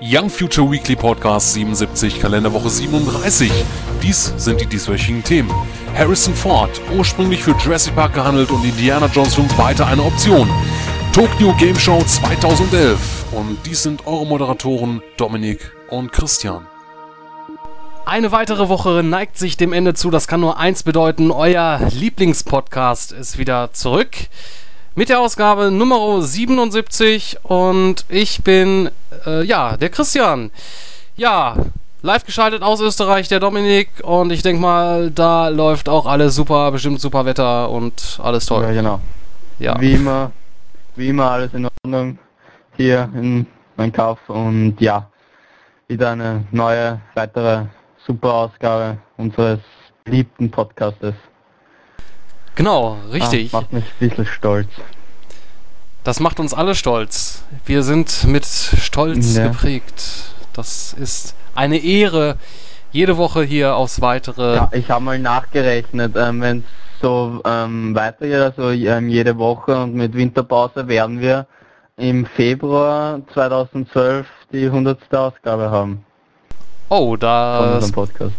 Young Future Weekly Podcast 77, Kalenderwoche 37. Dies sind die dieswöchigen Themen. Harrison Ford, ursprünglich für Jurassic Park gehandelt und Indiana Jones 5 weiter eine Option. Tokyo Game Show 2011. Und dies sind eure Moderatoren Dominik und Christian. Eine weitere Woche neigt sich dem Ende zu. Das kann nur eins bedeuten. Euer Lieblingspodcast ist wieder zurück mit der Ausgabe Nummer 77 und ich bin, äh, ja, der Christian. Ja, live geschaltet aus Österreich, der Dominik und ich denke mal, da läuft auch alles super, bestimmt super Wetter und alles toll. Ja, genau. Ja. Wie immer, wie immer alles in Ordnung hier in meinem Kauf und ja, wieder eine neue, weitere super Ausgabe unseres beliebten Podcastes. Genau, richtig. Ah, macht mich ein bisschen stolz. Das macht uns alle stolz. Wir sind mit Stolz Ja. geprägt. Das ist eine Ehre, jede Woche hier aufs Weitere. Ja, ich habe mal nachgerechnet, ähm, wenn es so ähm, weitergeht, also ähm, jede Woche und mit Winterpause werden wir im Februar 2012 die 100. Ausgabe haben Oh, von das unserem Podcast.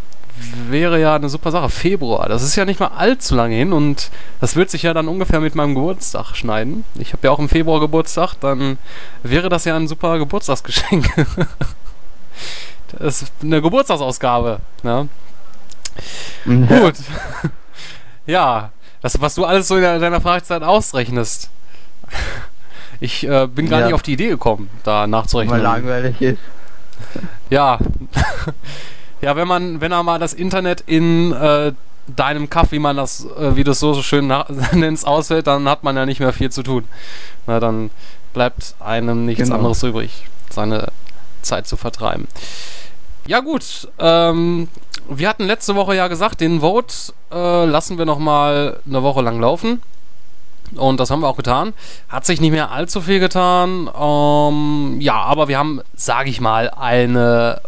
Wäre ja eine super Sache. Februar, das ist ja nicht mal allzu lange hin und das wird sich ja dann ungefähr mit meinem Geburtstag schneiden. Ich habe ja auch im Februar Geburtstag, dann wäre das ja ein super Geburtstagsgeschenk. das ist eine Geburtstagsausgabe. Ne? Gut. ja, das, was du alles so in de- deiner Fragezeit ausrechnest. Ich äh, bin gar Ja. nicht auf die Idee gekommen, da Weil nachzurechnen. langweilig ist. Ja. Ja, wenn man, wenn er mal das Internet in äh, deinem Kaff, wie man das, äh, wie du es so, so schön nennst, ausfällt, dann hat man ja nicht mehr viel zu tun. Na, dann bleibt einem nichts Genau. anderes übrig, seine Zeit zu vertreiben. Ja gut, ähm, wir hatten letzte Woche ja gesagt, den Vote äh, lassen wir noch mal eine Woche lang laufen. Und das haben wir auch getan. Hat sich nicht mehr allzu viel getan. Ähm, ja, aber wir haben, sage ich mal, eine,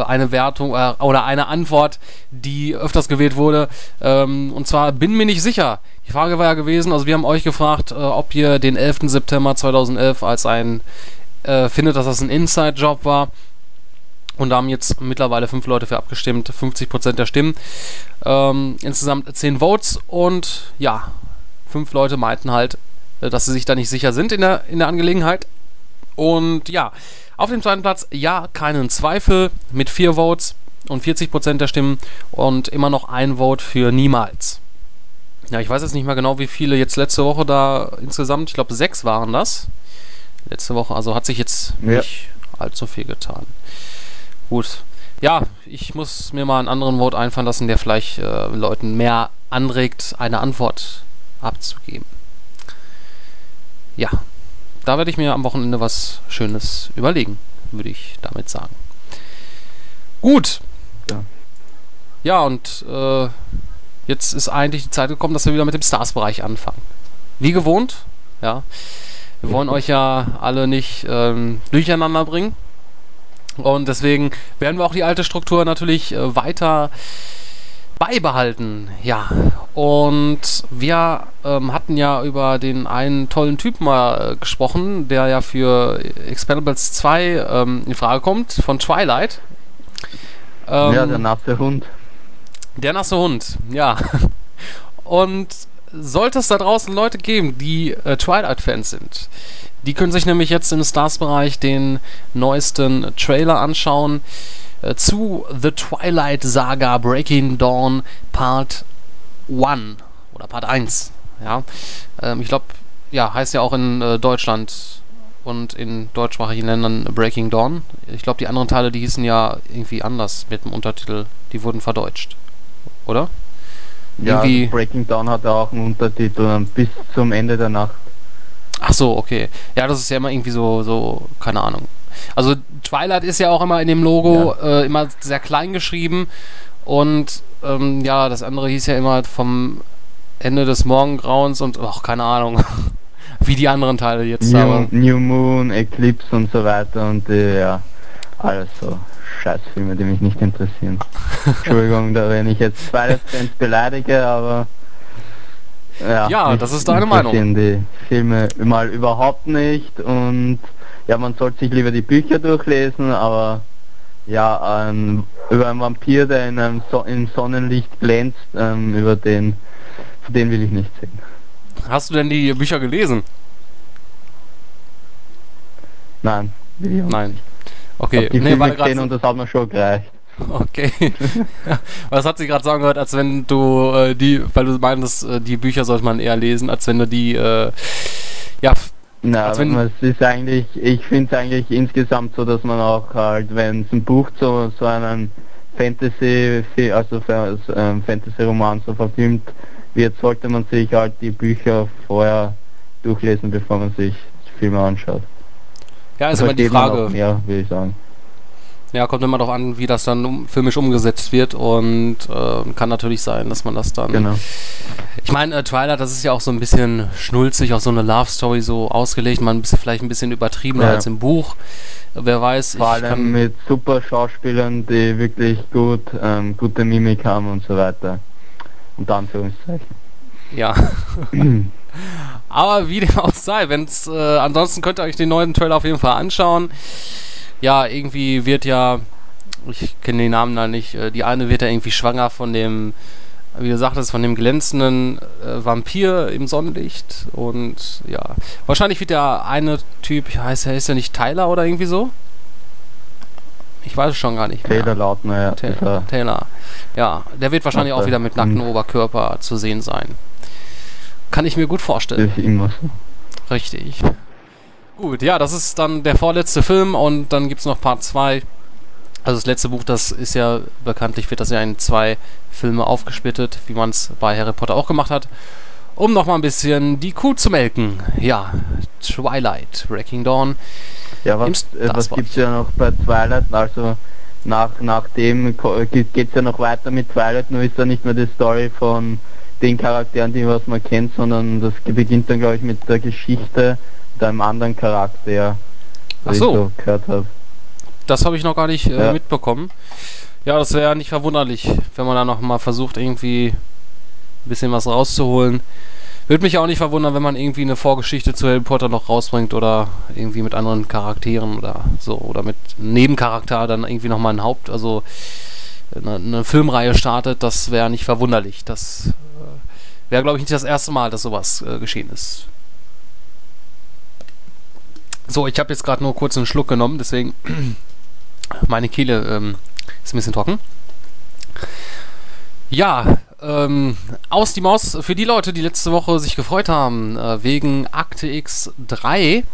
eine Wertung äh, oder eine Antwort, die öfters gewählt wurde. Ähm, und zwar bin mir nicht sicher. Die Frage war ja gewesen, also wir haben euch gefragt, äh, ob ihr den 11. September 2011 als ein, äh, findet, dass das ein Inside-Job war. Und da haben jetzt mittlerweile fünf Leute für abgestimmt, 50% der Stimmen. Ähm, insgesamt 10 Votes und ja, fünf Leute meinten halt, äh, dass sie sich da nicht sicher sind in der, in der Angelegenheit. Und ja, auf dem zweiten Platz, ja, keinen Zweifel mit vier Votes und 40% der Stimmen und immer noch ein Vote für niemals. Ja, ich weiß jetzt nicht mehr genau, wie viele jetzt letzte Woche da insgesamt, ich glaube sechs waren das. Letzte Woche, also hat sich jetzt Ja. nicht allzu viel getan. Gut. Ja, ich muss mir mal einen anderen Vote einfallen lassen, der vielleicht äh, Leuten mehr anregt, eine Antwort abzugeben. Ja, da werde ich mir am Wochenende was Schönes überlegen, würde ich damit sagen. Gut. Ja. Ja, und äh, jetzt ist eigentlich die Zeit gekommen, dass wir wieder mit dem Stars-Bereich anfangen. Wie gewohnt, ja. Wir wollen euch ja alle nicht ähm, durcheinander bringen. Und deswegen werden wir auch die alte Struktur natürlich äh, weiter beibehalten. Ja, und wir ähm, hatten ja über den einen tollen Typen mal äh, gesprochen, der ja für Expendables 2 ähm, in Frage kommt, von Twilight. Ähm, ja, der nasse Hund. der nasse Hund, ja. Und sollte es da draußen Leute geben, die äh, Twilight-Fans sind, die können sich nämlich jetzt im Stars-Bereich den neuesten Trailer anschauen zu The Twilight Saga Breaking Dawn Part 1 oder Part 1. Ja, ähm, ich glaube, ja, heißt ja auch in äh, Deutschland und in deutschsprachigen Ländern Breaking Dawn. Ich glaube, die anderen Teile, die hießen ja irgendwie anders mit dem Untertitel. Die wurden verdeutscht. Oder? Ja, Irgendwie- also Breaking Down hat auch einen Untertitel ähm, bis zum Ende der Nacht. Ach so, okay. Ja, das ist ja immer irgendwie so, so, keine Ahnung. Also Twilight ist ja auch immer in dem Logo äh, immer sehr klein geschrieben und ähm, ja, das andere hieß ja immer vom Ende des Morgengrauens und ach, keine Ahnung, wie die anderen Teile jetzt. New, aber New Moon, Eclipse und so weiter und äh, ja, alles so Scheißfilme, die mich nicht interessieren. Entschuldigung, da wenn ich jetzt Twilight-Fans beleidige, aber ja, Ja, das ist deine Meinung. die Filme mal überhaupt nicht und ja, man sollte sich lieber die Bücher durchlesen, aber ja, ein, über einen Vampir, der in einem so im Sonnenlicht glänzt, ähm, über den, von den will ich nicht sehen. Hast du denn die Bücher gelesen? Nein, Nein. Okay, die nee, Filme du gesehen und das hat mir schon gereicht. okay. Was hat sie gerade sagen gehört, als wenn du äh, die, weil du meinst, äh, die Bücher sollte man eher lesen, als wenn du die, äh, ja, Na, Als wenn- es ist eigentlich, ich finde es eigentlich insgesamt so, dass man auch halt, wenn es ein Buch zu so einem Fantasy, also ähm, Fantasy-Roman so verfilmt wird, sollte man sich halt die Bücher vorher durchlesen, bevor man sich Filme anschaut. ja, ist immer die Frage. mehr, würde ich sagen. Ja, kommt immer darauf an, wie das dann um, filmisch umgesetzt wird und äh, kann natürlich sein, dass man das dann. Genau. Ich meine, äh, Twilight, das ist ja auch so ein bisschen schnulzig, auch so eine Love Story so ausgelegt, man bisschen, vielleicht ein bisschen übertriebener Ja. als im Buch. Wer weiß, Vor ich allem kann, mit super Schauspielern, die wirklich gut, ähm, gute Mimik haben und so weiter. Unter Anführungszeichen. ja. Aber wie dem auch sei, wenn's, äh, ansonsten könnt ihr euch den neuen Trailer auf jeden Fall anschauen. Ja, irgendwie wird ja, ich kenne den Namen da nicht, äh, die eine wird ja irgendwie schwanger von dem, wie du sagtest, von dem glänzenden äh, Vampir im Sonnenlicht. Und ja, wahrscheinlich wird der eine Typ, heißt er, ist er nicht Tyler oder irgendwie so? Ich weiß es schon gar nicht. mehr. Taylor Lautner, ja. Ta ist er. Taylor. Ja, der wird wahrscheinlich auch wieder mit nacktem Hm. Oberkörper zu sehen sein. Kann ich mir gut vorstellen. Richtig. Gut, ja, das ist dann der vorletzte Film und dann gibt es noch Part 2. Also das letzte Buch, das ist ja bekanntlich, wird das ja in zwei Filme aufgesplittet, wie man es bei Harry Potter auch gemacht hat. Um nochmal ein bisschen die Kuh zu melken. Ja, Twilight, Wrecking Dawn. Ja, was, äh, was war gibt's ja noch bei Twilight? Also nach, nach dem geht geht's ja noch weiter mit Twilight, nur ist da nicht mehr die Story von den Charakteren, die was man kennt, sondern das beginnt dann glaube ich mit der Geschichte mit einem anderen Charakter, Ach so. ich so gehört habe. Das habe ich noch gar nicht äh, Ja. mitbekommen. Ja, das wäre nicht verwunderlich, wenn man da noch mal versucht, irgendwie ein bisschen was rauszuholen. Würde mich auch nicht verwundern, wenn man irgendwie eine Vorgeschichte zu Harry Potter noch rausbringt oder irgendwie mit anderen Charakteren oder so oder mit einem Nebencharakter dann irgendwie noch mal ein Haupt, also eine, eine Filmreihe startet. Das wäre nicht verwunderlich. Das äh, wäre, glaube ich, nicht das erste Mal, dass sowas äh, geschehen ist. So, ich habe jetzt gerade nur kurz einen Schluck genommen, deswegen meine Kehle ähm, ist ein bisschen trocken. Ja, ähm, aus die Maus für die Leute, die letzte Woche sich gefreut haben, äh, wegen Akte X3.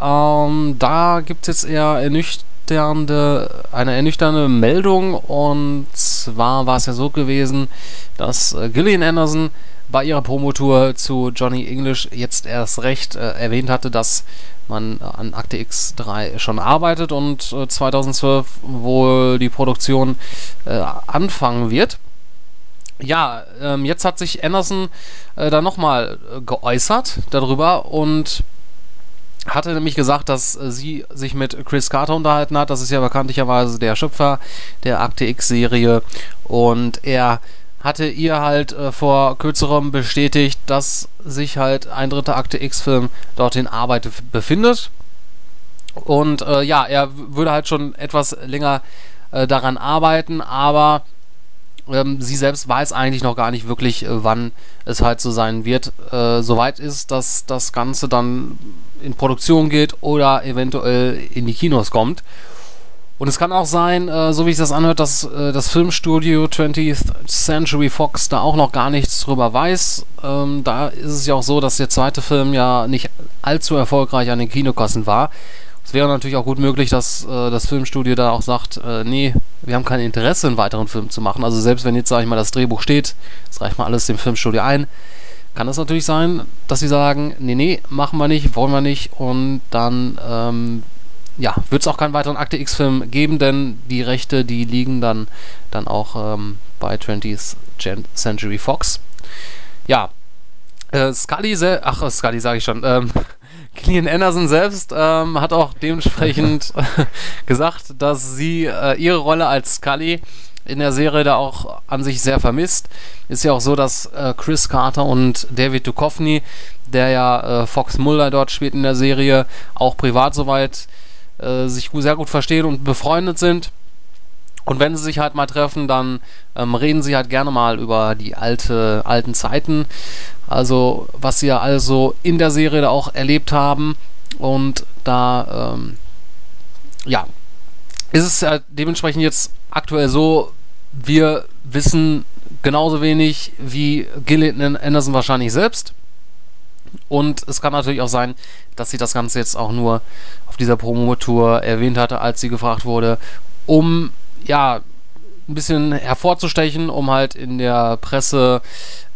Ähm, da gibt es jetzt eher ernüchternde, eine ernüchternde Meldung. Und zwar war es ja so gewesen, dass äh, Gillian Anderson bei ihrer Promotour zu Johnny English jetzt erst recht äh, erwähnt hatte, dass man an Akte X3 schon arbeitet und äh, 2012 wohl die Produktion äh, anfangen wird. Ja, ähm, jetzt hat sich Anderson äh, da nochmal äh, geäußert darüber und hatte nämlich gesagt, dass äh, sie sich mit Chris Carter unterhalten hat. Das ist ja bekanntlicherweise der Schöpfer der Akte X-Serie. Und er hatte ihr halt äh, vor kürzerem bestätigt, dass sich halt ein dritter Akte X-Film dort in Arbeit befindet. Und äh, ja, er würde halt schon etwas länger äh, daran arbeiten, aber ähm, sie selbst weiß eigentlich noch gar nicht wirklich, äh, wann es halt so sein wird. Äh, soweit ist, dass das Ganze dann in Produktion geht oder eventuell in die Kinos kommt. Und es kann auch sein, äh, so wie sich das anhört, dass äh, das Filmstudio 20th Century Fox da auch noch gar nichts drüber weiß. Ähm, da ist es ja auch so, dass der zweite Film ja nicht allzu erfolgreich an den Kinokassen war. Es wäre natürlich auch gut möglich, dass äh, das Filmstudio da auch sagt, äh, nee, wir haben kein Interesse, einen weiteren Film zu machen. Also selbst wenn jetzt, sage ich mal, das Drehbuch steht, das reicht mal alles dem Filmstudio ein, kann es natürlich sein, dass sie sagen, nee, nee, machen wir nicht, wollen wir nicht und dann, ähm, ja, wird es auch keinen weiteren Akte X-Film geben, denn die Rechte, die liegen dann, dann auch ähm, bei 20th Gen Century Fox. Ja, äh, Scully, ach, Scully sage ich schon, ähm, Gillian Anderson selbst ähm, hat auch dementsprechend gesagt, dass sie äh, ihre Rolle als Scully in der Serie da auch an sich sehr vermisst. Ist ja auch so, dass äh, Chris Carter und David Duchovny, der ja äh, Fox Mulder dort spielt in der Serie, auch privat soweit äh, sich sehr gut verstehen und befreundet sind. Und wenn sie sich halt mal treffen, dann ähm, reden sie halt gerne mal über die alte, alten Zeiten. Also, was sie ja also in der Serie da auch erlebt haben. Und da, ähm, ja, ist es ja dementsprechend jetzt aktuell so, wir wissen genauso wenig wie Gillian Anderson wahrscheinlich selbst. Und es kann natürlich auch sein, dass sie das Ganze jetzt auch nur auf dieser Promotour erwähnt hatte, als sie gefragt wurde, um ja, ein bisschen hervorzustechen, um halt in der Presse,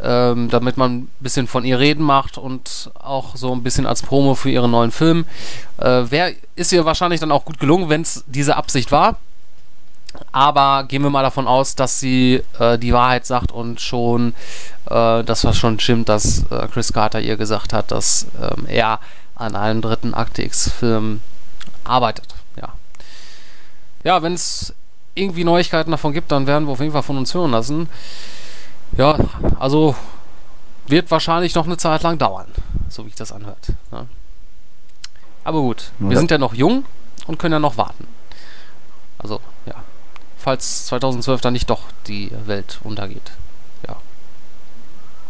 ähm, damit man ein bisschen von ihr reden macht und auch so ein bisschen als Promo für ihren neuen Film. Äh, wär, ist ihr wahrscheinlich dann auch gut gelungen, wenn es diese Absicht war. Aber gehen wir mal davon aus, dass sie äh, die Wahrheit sagt und schon äh, das was schon stimmt, dass äh, Chris Carter ihr gesagt hat, dass ähm, er an einem dritten Akte X-Film arbeitet. Ja, ja wenn es irgendwie Neuigkeiten davon gibt, dann werden wir auf jeden Fall von uns hören lassen. Ja, also wird wahrscheinlich noch eine Zeit lang dauern, so wie ich das anhört. Ja. Aber gut, ja. wir sind ja noch jung und können ja noch warten. Also. Falls 2012 dann nicht doch die Welt untergeht. Ja.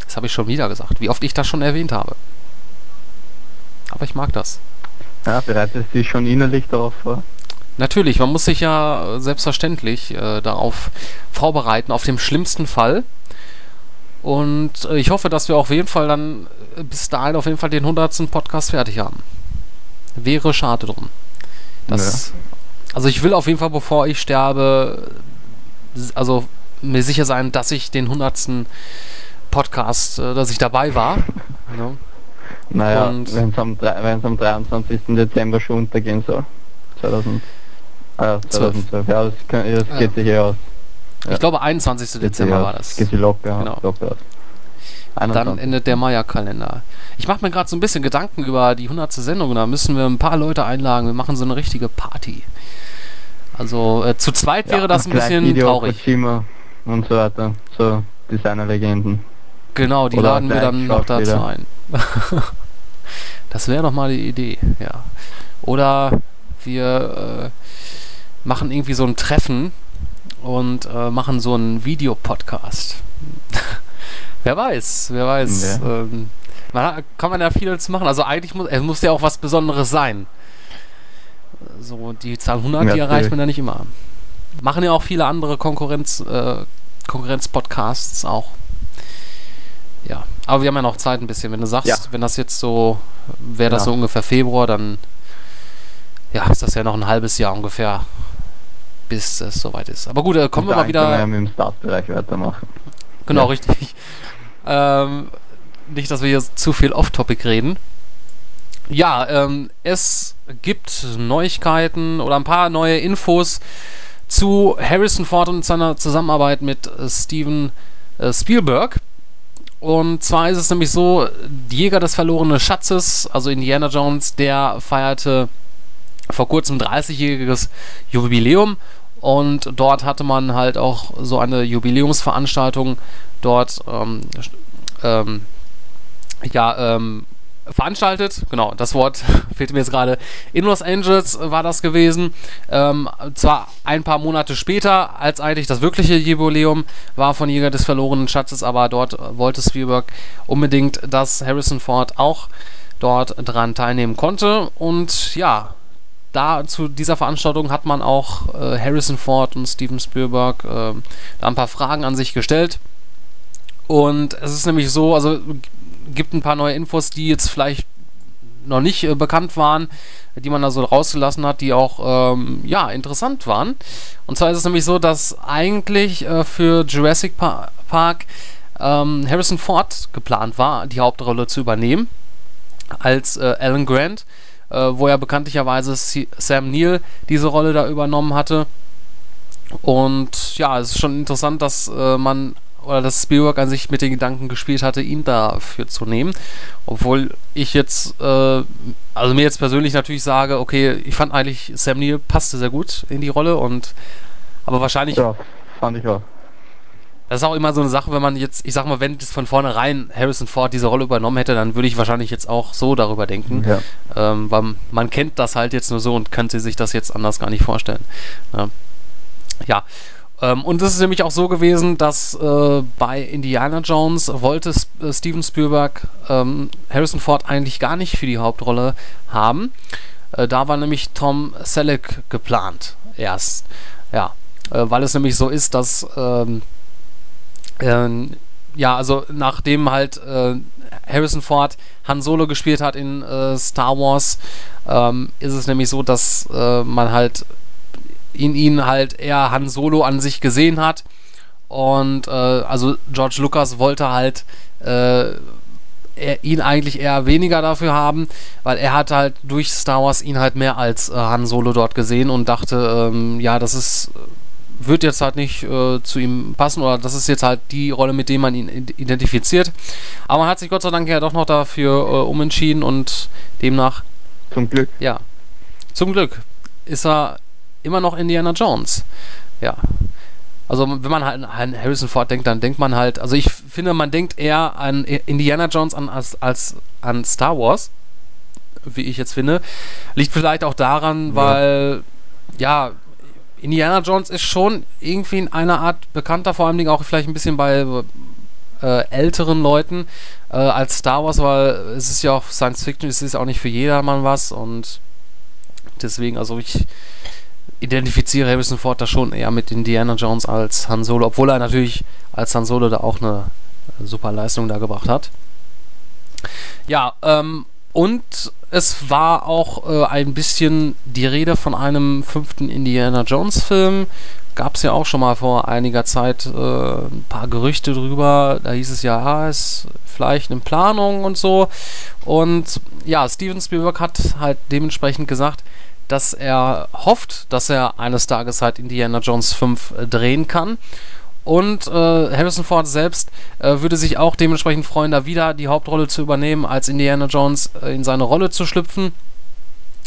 Das habe ich schon wieder gesagt, wie oft ich das schon erwähnt habe. Aber ich mag das. Ja, bereitest du dich schon innerlich darauf vor? Natürlich, man muss sich ja selbstverständlich äh, darauf vorbereiten, auf den schlimmsten Fall. Und äh, ich hoffe, dass wir auf jeden Fall dann äh, bis dahin auf jeden Fall den 100. Podcast fertig haben. Wäre schade drum. Das, ja. Also ich will auf jeden Fall, bevor ich sterbe, also mir sicher sein, dass ich den 100. Podcast, äh, dass ich dabei war. ja. Naja, wenn es am, am 23. Dezember schon untergehen soll. 2000. Ah, 2012. Ja, das, kann, das ja. geht sich eh aus. Ja. Ich glaube 21. Dezember war das. Geht sich locker, genau. locker aus. Dann endet der Maya-Kalender. Ich mache mir gerade so ein bisschen Gedanken über die 100. Sendung. Da müssen wir ein paar Leute einladen. Wir machen so eine richtige Party. Also äh, zu zweit wäre das ein bisschen Video traurig. Kojima und so weiter. So Designer-Legenden. Genau, die Oder laden wir dann noch dazu ein. das wäre noch mal die Idee, ja. Oder wir äh, machen irgendwie so ein Treffen und äh, machen so einen Videopodcast. wer weiß, wer weiß. Ja. Ähm, man, kann man ja viel zu machen. Also eigentlich muss, es muss ja auch was Besonderes sein. So, die Zahl 100, ja, die erreicht man ja nicht immer. Machen ja auch viele andere Konkurrenz, äh, Konkurrenz-Podcasts auch. Ja, aber wir haben ja noch Zeit ein bisschen. Wenn du sagst, ja. wenn das jetzt so, wäre das so ungefähr Februar, dann ja, ist das ja noch ein halbes Jahr ungefähr, bis es soweit ist. Aber gut, äh, kommen wir mal wieder. Können wir dem Startbereich weitermachen. Genau, ja. richtig. Ähm, nicht, dass wir hier zu viel off-topic reden. Ja, ähm, es gibt Neuigkeiten oder ein paar neue Infos zu Harrison Ford und seiner Zusammenarbeit mit äh, Steven äh, Spielberg. Und zwar ist es nämlich so, Jäger des verlorenen Schatzes, also Indiana Jones, der feierte vor kurzem 30-jähriges Jubiläum und dort hatte man halt auch so eine Jubiläumsveranstaltung dort ähm, ähm, ja, ähm, veranstaltet. Genau, das Wort fehlt mir jetzt gerade. In Los Angeles war das gewesen. Ähm, zwar ein paar Monate später, als eigentlich das wirkliche Jubiläum war von Jäger des verlorenen Schatzes, aber dort wollte Spielberg unbedingt, dass Harrison Ford auch dort dran teilnehmen konnte. Und ja, da zu dieser Veranstaltung hat man auch äh, Harrison Ford und Steven Spielberg äh, da ein paar Fragen an sich gestellt. Und es ist nämlich so, also gibt ein paar neue Infos, die jetzt vielleicht noch nicht äh, bekannt waren, die man da so rausgelassen hat, die auch ähm, ja interessant waren. Und zwar ist es nämlich so, dass eigentlich äh, für Jurassic pa Park ähm, Harrison Ford geplant war, die Hauptrolle zu übernehmen als äh, Alan Grant äh, wo ja bekanntlicherweise Sam Neill diese Rolle da übernommen hatte. Und ja, es ist schon interessant, dass äh, man oder dass Spielberg an sich mit den Gedanken gespielt hatte, ihn dafür zu nehmen. Obwohl ich jetzt, äh, also mir jetzt persönlich natürlich sage, okay, ich fand eigentlich Sam Neill passte sehr gut in die Rolle und aber wahrscheinlich. Ja, fand ich auch. Das ist auch immer so eine Sache, wenn man jetzt, ich sag mal, wenn das von vornherein Harrison Ford diese Rolle übernommen hätte, dann würde ich wahrscheinlich jetzt auch so darüber denken. Ja. Ähm, weil man kennt das halt jetzt nur so und könnte sich das jetzt anders gar nicht vorstellen. Ja. ja. Ähm, und es ist nämlich auch so gewesen, dass äh, bei Indiana Jones wollte S äh, Steven Spielberg ähm, Harrison Ford eigentlich gar nicht für die Hauptrolle haben. Äh, da war nämlich Tom Selleck geplant erst. Ja, äh, weil es nämlich so ist, dass ähm, ähm, ja, also nachdem halt äh, Harrison Ford Han Solo gespielt hat in Star Wars, ähm, ist es nämlich so, dass man halt in ihn halt eher Han Solo an sich gesehen hat. Und äh, also George Lucas wollte halt äh, er, ihn eigentlich eher weniger dafür haben, weil er hat halt durch Star Wars ihn halt mehr als äh, Han Solo dort gesehen und dachte, ähm, ja, das ist wird jetzt halt nicht äh, zu ihm passen oder das ist jetzt halt die Rolle, mit der man ihn identifiziert. Aber man hat sich Gott sei Dank ja doch noch dafür äh, umentschieden und demnach. Zum Glück. Ja. Zum Glück ist er immer noch Indiana Jones. Ja. Also wenn man halt an Harrison Ford denkt, dann denkt man halt, also ich finde, man denkt eher an Indiana Jones an, als, als an Star Wars, wie ich jetzt finde. Liegt vielleicht auch daran, ja. weil ja, Indiana Jones ist schon irgendwie in einer Art bekannter, vor allem auch vielleicht ein bisschen bei äh, älteren Leuten äh, als Star Wars, weil es ist ja auch Science Fiction, es ist auch nicht für jedermann was und deswegen, also ich identifiziere Harrison Ford da schon eher mit Indiana Jones als Han Solo, obwohl er natürlich als Han Solo da auch eine super Leistung da gebracht hat. Ja, ähm, und es war auch äh, ein bisschen die Rede von einem fünften Indiana Jones Film. Gab es ja auch schon mal vor einiger Zeit äh, ein paar Gerüchte drüber. Da hieß es ja, ist vielleicht in Planung und so. Und ja, Steven Spielberg hat halt dementsprechend gesagt, dass er hofft, dass er eines Tages halt Indiana Jones 5 äh, drehen kann. Und äh, Harrison Ford selbst äh, würde sich auch dementsprechend freuen, da wieder die Hauptrolle zu übernehmen, als Indiana Jones äh, in seine Rolle zu schlüpfen.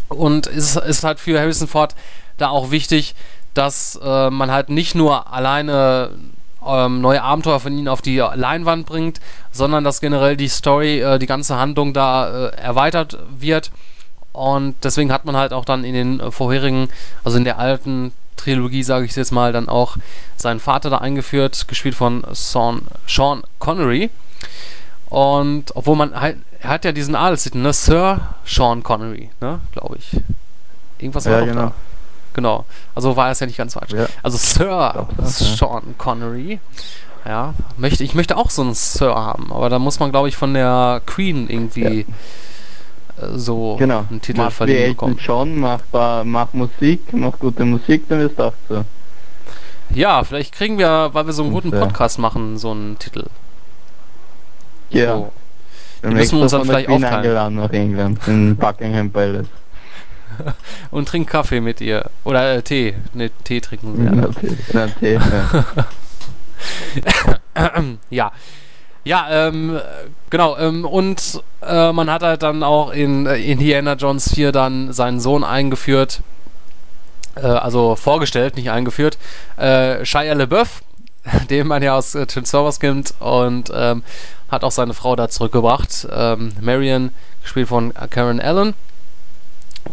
Und es ist halt für Harrison Ford da auch wichtig, dass äh, man halt nicht nur alleine ähm, neue Abenteuer von ihnen auf die Leinwand bringt, sondern dass generell die Story, äh, die ganze Handlung da erweitert wird. Und deswegen hat man halt auch dann in den vorherigen, also in der alten Trilogie, sage ich jetzt mal, dann auch seinen Vater da eingeführt, gespielt von Sean, Sean Connery. Und obwohl man halt, er hat ja diesen Adelstitel, ne? Sir Sean Connery, ne? Glaube ich. Irgendwas war ja, doch genau. da. Genau. Also war es ja nicht ganz falsch. Ja. Also Sir Doch, das, ja. Sean Connery. Ja, möchte, ich möchte auch so einen Sir haben, aber da muss man, glaube ich, von der Queen irgendwie äh, so Genau. einen Titel Mach verliehen bekommen. John, mach, mach Musik, mach gute Musik, dann du auch so. Ja, vielleicht kriegen wir, weil wir so einen guten Podcast machen, so einen Titel. Ja. So. Wir Die müssen wir uns dann vielleicht aufteilen. eingeladen nach England, in Buckingham Palace. Und trink Kaffee mit ihr. Oder äh, Tee. Ne, Tee trinken sie. Ja, Tee, ja, ja. ähm, genau, ähm, und äh, man hat halt dann auch in äh, Indiana Jones 4 dann seinen Sohn eingeführt, äh, also vorgestellt, nicht eingeführt, äh, Shia LaBeouf, den man ja aus äh, Transformers kennt und ähm, hat auch seine Frau da zurückgebracht, ähm, Marion, gespielt von Karen Allen.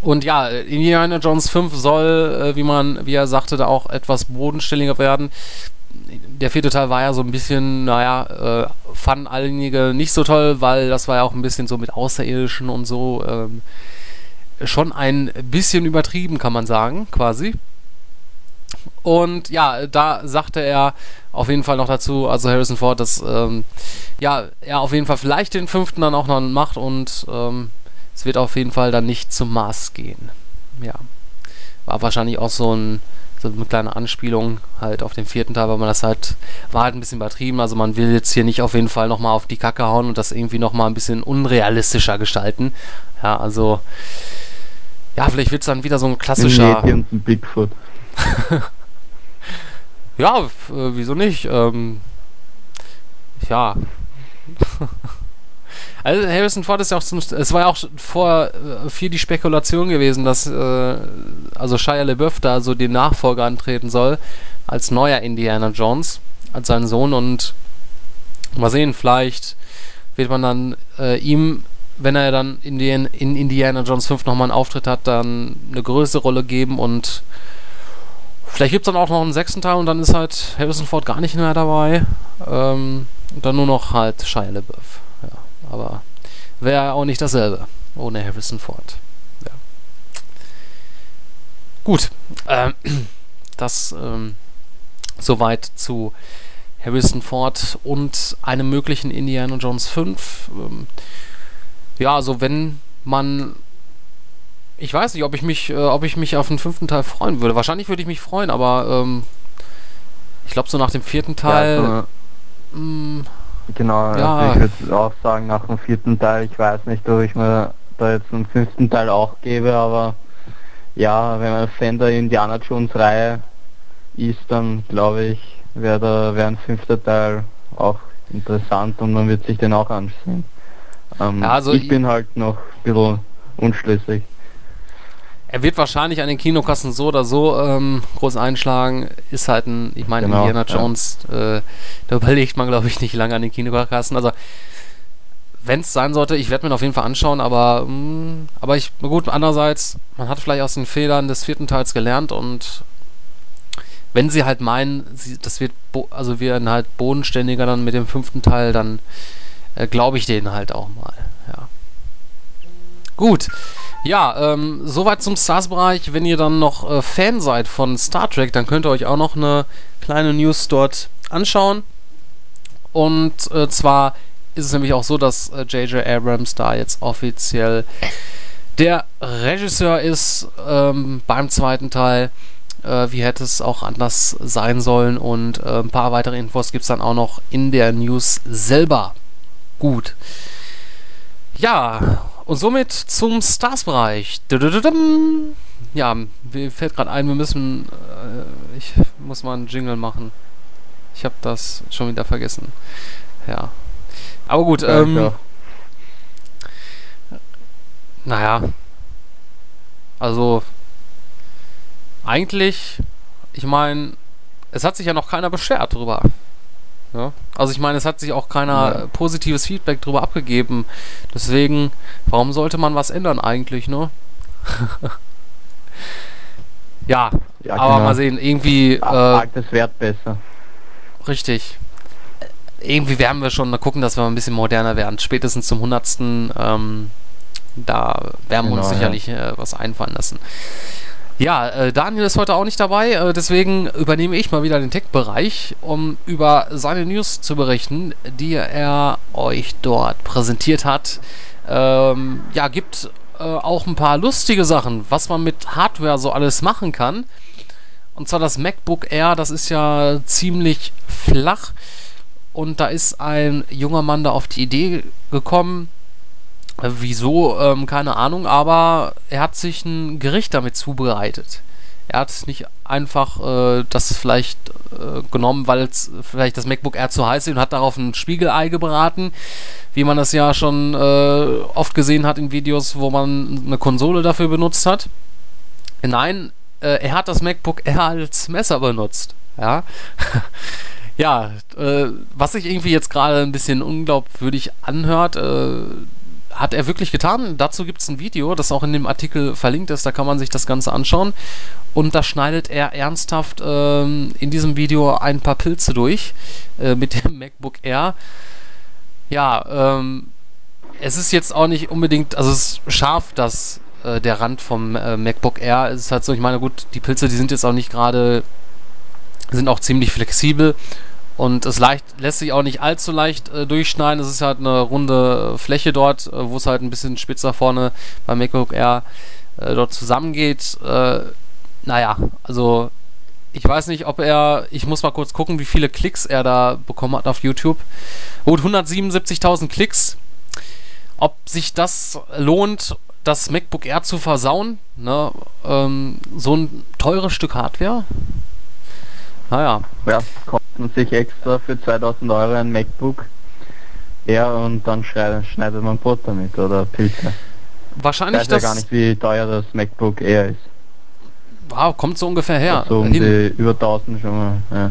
Und ja, Indiana Jones 5 soll, äh, wie man, wie er sagte, da auch etwas bodenständiger werden. Der vierte Teil war ja so ein bisschen, naja, äh, fanden einige nicht so toll, weil das war ja auch ein bisschen so mit Außerirdischen und so. Ähm, schon ein bisschen übertrieben, kann man sagen, quasi. Und ja, da sagte er auf jeden Fall noch dazu, also Harrison Ford, dass ähm, ja, er auf jeden Fall vielleicht den fünften dann auch noch macht und ähm, es wird auf jeden Fall dann nicht zum Mars gehen. Ja. War wahrscheinlich auch so, ein, so eine kleine Anspielung halt auf den vierten Teil, weil man das halt, war halt ein bisschen übertrieben. Also man will jetzt hier nicht auf jeden Fall nochmal auf die Kacke hauen und das irgendwie nochmal ein bisschen unrealistischer gestalten. Ja, also, ja, vielleicht wird es dann wieder so ein klassischer. Ein Bigfoot. Ja, äh, wieso nicht? Ähm, ja. also Harrison Ford ist ja auch zum, es war ja auch vor äh, viel die Spekulation gewesen, dass äh, also Shia LaBeouf da so den Nachfolger antreten soll als neuer Indiana Jones, als sein Sohn und mal sehen, vielleicht wird man dann äh, ihm, wenn er dann in, den, in Indiana Jones 5 nochmal einen Auftritt hat, dann eine größere Rolle geben und vielleicht gibt es dann auch noch einen sechsten Teil und dann ist halt Harrison Ford gar nicht mehr dabei. Ähm, und dann nur noch halt Shia LaBeouf. Aber wäre auch nicht dasselbe ohne Harrison Ford. Ja. Gut, ähm, das ähm, soweit zu Harrison Ford und einem möglichen Indiana Jones 5. Ähm, ja, also wenn man ich weiß nicht, ob ich mich, äh, ob ich mich auf den fünften Teil freuen würde. Wahrscheinlich würde ich mich freuen, aber ähm, ich glaube so nach dem vierten Teil. Ja, also, mh, mm, genau, ja. Also ich würde auch sagen nach dem vierten Teil. Ich weiß nicht, ob ich mir da jetzt einen fünften Teil auch gebe, aber ja, wenn man Fan der Indiana Jones Reihe ist, dann glaube ich, wäre wär ein fünfter Teil auch interessant und man wird sich den auch ansehen. Ähm, also ich, ich bin halt noch ein bisschen unschlüssig. Er wird wahrscheinlich an den Kinokassen so oder so ähm, groß einschlagen. Ist halt ein, ich meine, genau, Indiana Jones, ja. äh, da überlegt man, glaube ich, nicht lange an den Kinokassen. Also wenn es sein sollte, ich werde mir auf jeden Fall anschauen, aber, mh, mm, aber ich, gut, andererseits, man hat vielleicht aus den Fehlern des vierten Teils gelernt und wenn sie halt meinen, sie, das wird, also wir halt bodenständiger dann mit dem fünften Teil, dann äh, glaube ich denen halt auch mal. Gut. Ja, ähm, soweit zum Stars-Bereich. Wenn ihr dann noch äh, Fan seid von Star Trek, dann könnt ihr euch auch noch eine kleine News dort anschauen. Und äh, zwar ist es nämlich auch so, dass J.J. Äh, Abrams da jetzt offiziell der Regisseur ist ähm, beim zweiten Teil. Äh, wie hätte es auch anders sein sollen? Und äh, ein paar weitere Infos gibt es dann auch noch in der News selber. Gut. Ja, und somit zum Stars-Bereich. Ja, mir fällt gerade ein, wir müssen. Äh, ich muss mal einen Jingle machen. Ich habe das schon wieder vergessen. Ja. Aber gut, ja, ähm. Ja. Naja. Also. Eigentlich, ich meine, es hat sich ja noch keiner beschwert drüber. Ja? Also ich meine, es hat sich auch keiner ja. positives Feedback drüber abgegeben. Deswegen, warum sollte man was ändern eigentlich, ne? ja, ja, aber genau. mal sehen, irgendwie. Äh, das Wert besser. Richtig irgendwie werden wir schon mal gucken, dass wir ein bisschen moderner werden. Spätestens zum 100. Ähm, da werden wir genau, uns sicherlich ja. äh, was einfallen lassen. Ja, äh, Daniel ist heute auch nicht dabei, äh, deswegen übernehme ich mal wieder den Tech-Bereich, um über seine News zu berichten, die er euch dort präsentiert hat. Ähm, ja, gibt äh, auch ein paar lustige Sachen, was man mit Hardware so alles machen kann. Und zwar das MacBook Air, das ist ja ziemlich flach. Und da ist ein junger Mann da auf die Idee gekommen, wieso, ähm, keine Ahnung, aber er hat sich ein Gericht damit zubereitet. Er hat nicht einfach äh, das vielleicht äh, genommen, weil vielleicht das MacBook Air zu heiß ist und hat darauf ein Spiegelei gebraten, wie man das ja schon äh, oft gesehen hat in Videos, wo man eine Konsole dafür benutzt hat. Nein, äh, er hat das MacBook Air als Messer benutzt. Ja. Ja, äh, was sich irgendwie jetzt gerade ein bisschen unglaubwürdig anhört, äh, hat er wirklich getan. Dazu gibt es ein Video, das auch in dem Artikel verlinkt ist, da kann man sich das Ganze anschauen. Und da schneidet er ernsthaft ähm, in diesem Video ein paar Pilze durch äh, mit dem MacBook Air. Ja, ähm, es ist jetzt auch nicht unbedingt, also es ist scharf, dass äh, der Rand vom äh, MacBook Air es ist halt so, ich meine, gut, die Pilze, die sind jetzt auch nicht gerade sind auch ziemlich flexibel und es leicht, lässt sich auch nicht allzu leicht äh, durchschneiden. Es ist halt eine runde Fläche dort, äh, wo es halt ein bisschen spitzer vorne beim MacBook Air äh, dort zusammengeht. Äh, naja, also ich weiß nicht, ob er, ich muss mal kurz gucken, wie viele Klicks er da bekommen hat auf YouTube. Gut, 177.000 Klicks. Ob sich das lohnt, das MacBook Air zu versauen, ne? Ähm, so ein teures Stück Hardware, naja. Ja, kaufen sich extra für 2000 Euro ein MacBook ja, und dann schneidet man Brot damit oder Pilze. Wahrscheinlich ich weiß ja gar nicht, wie teuer das MacBook Air ist. Wow, kommt so ungefähr her. So um die über 1000 schon mal. Ja.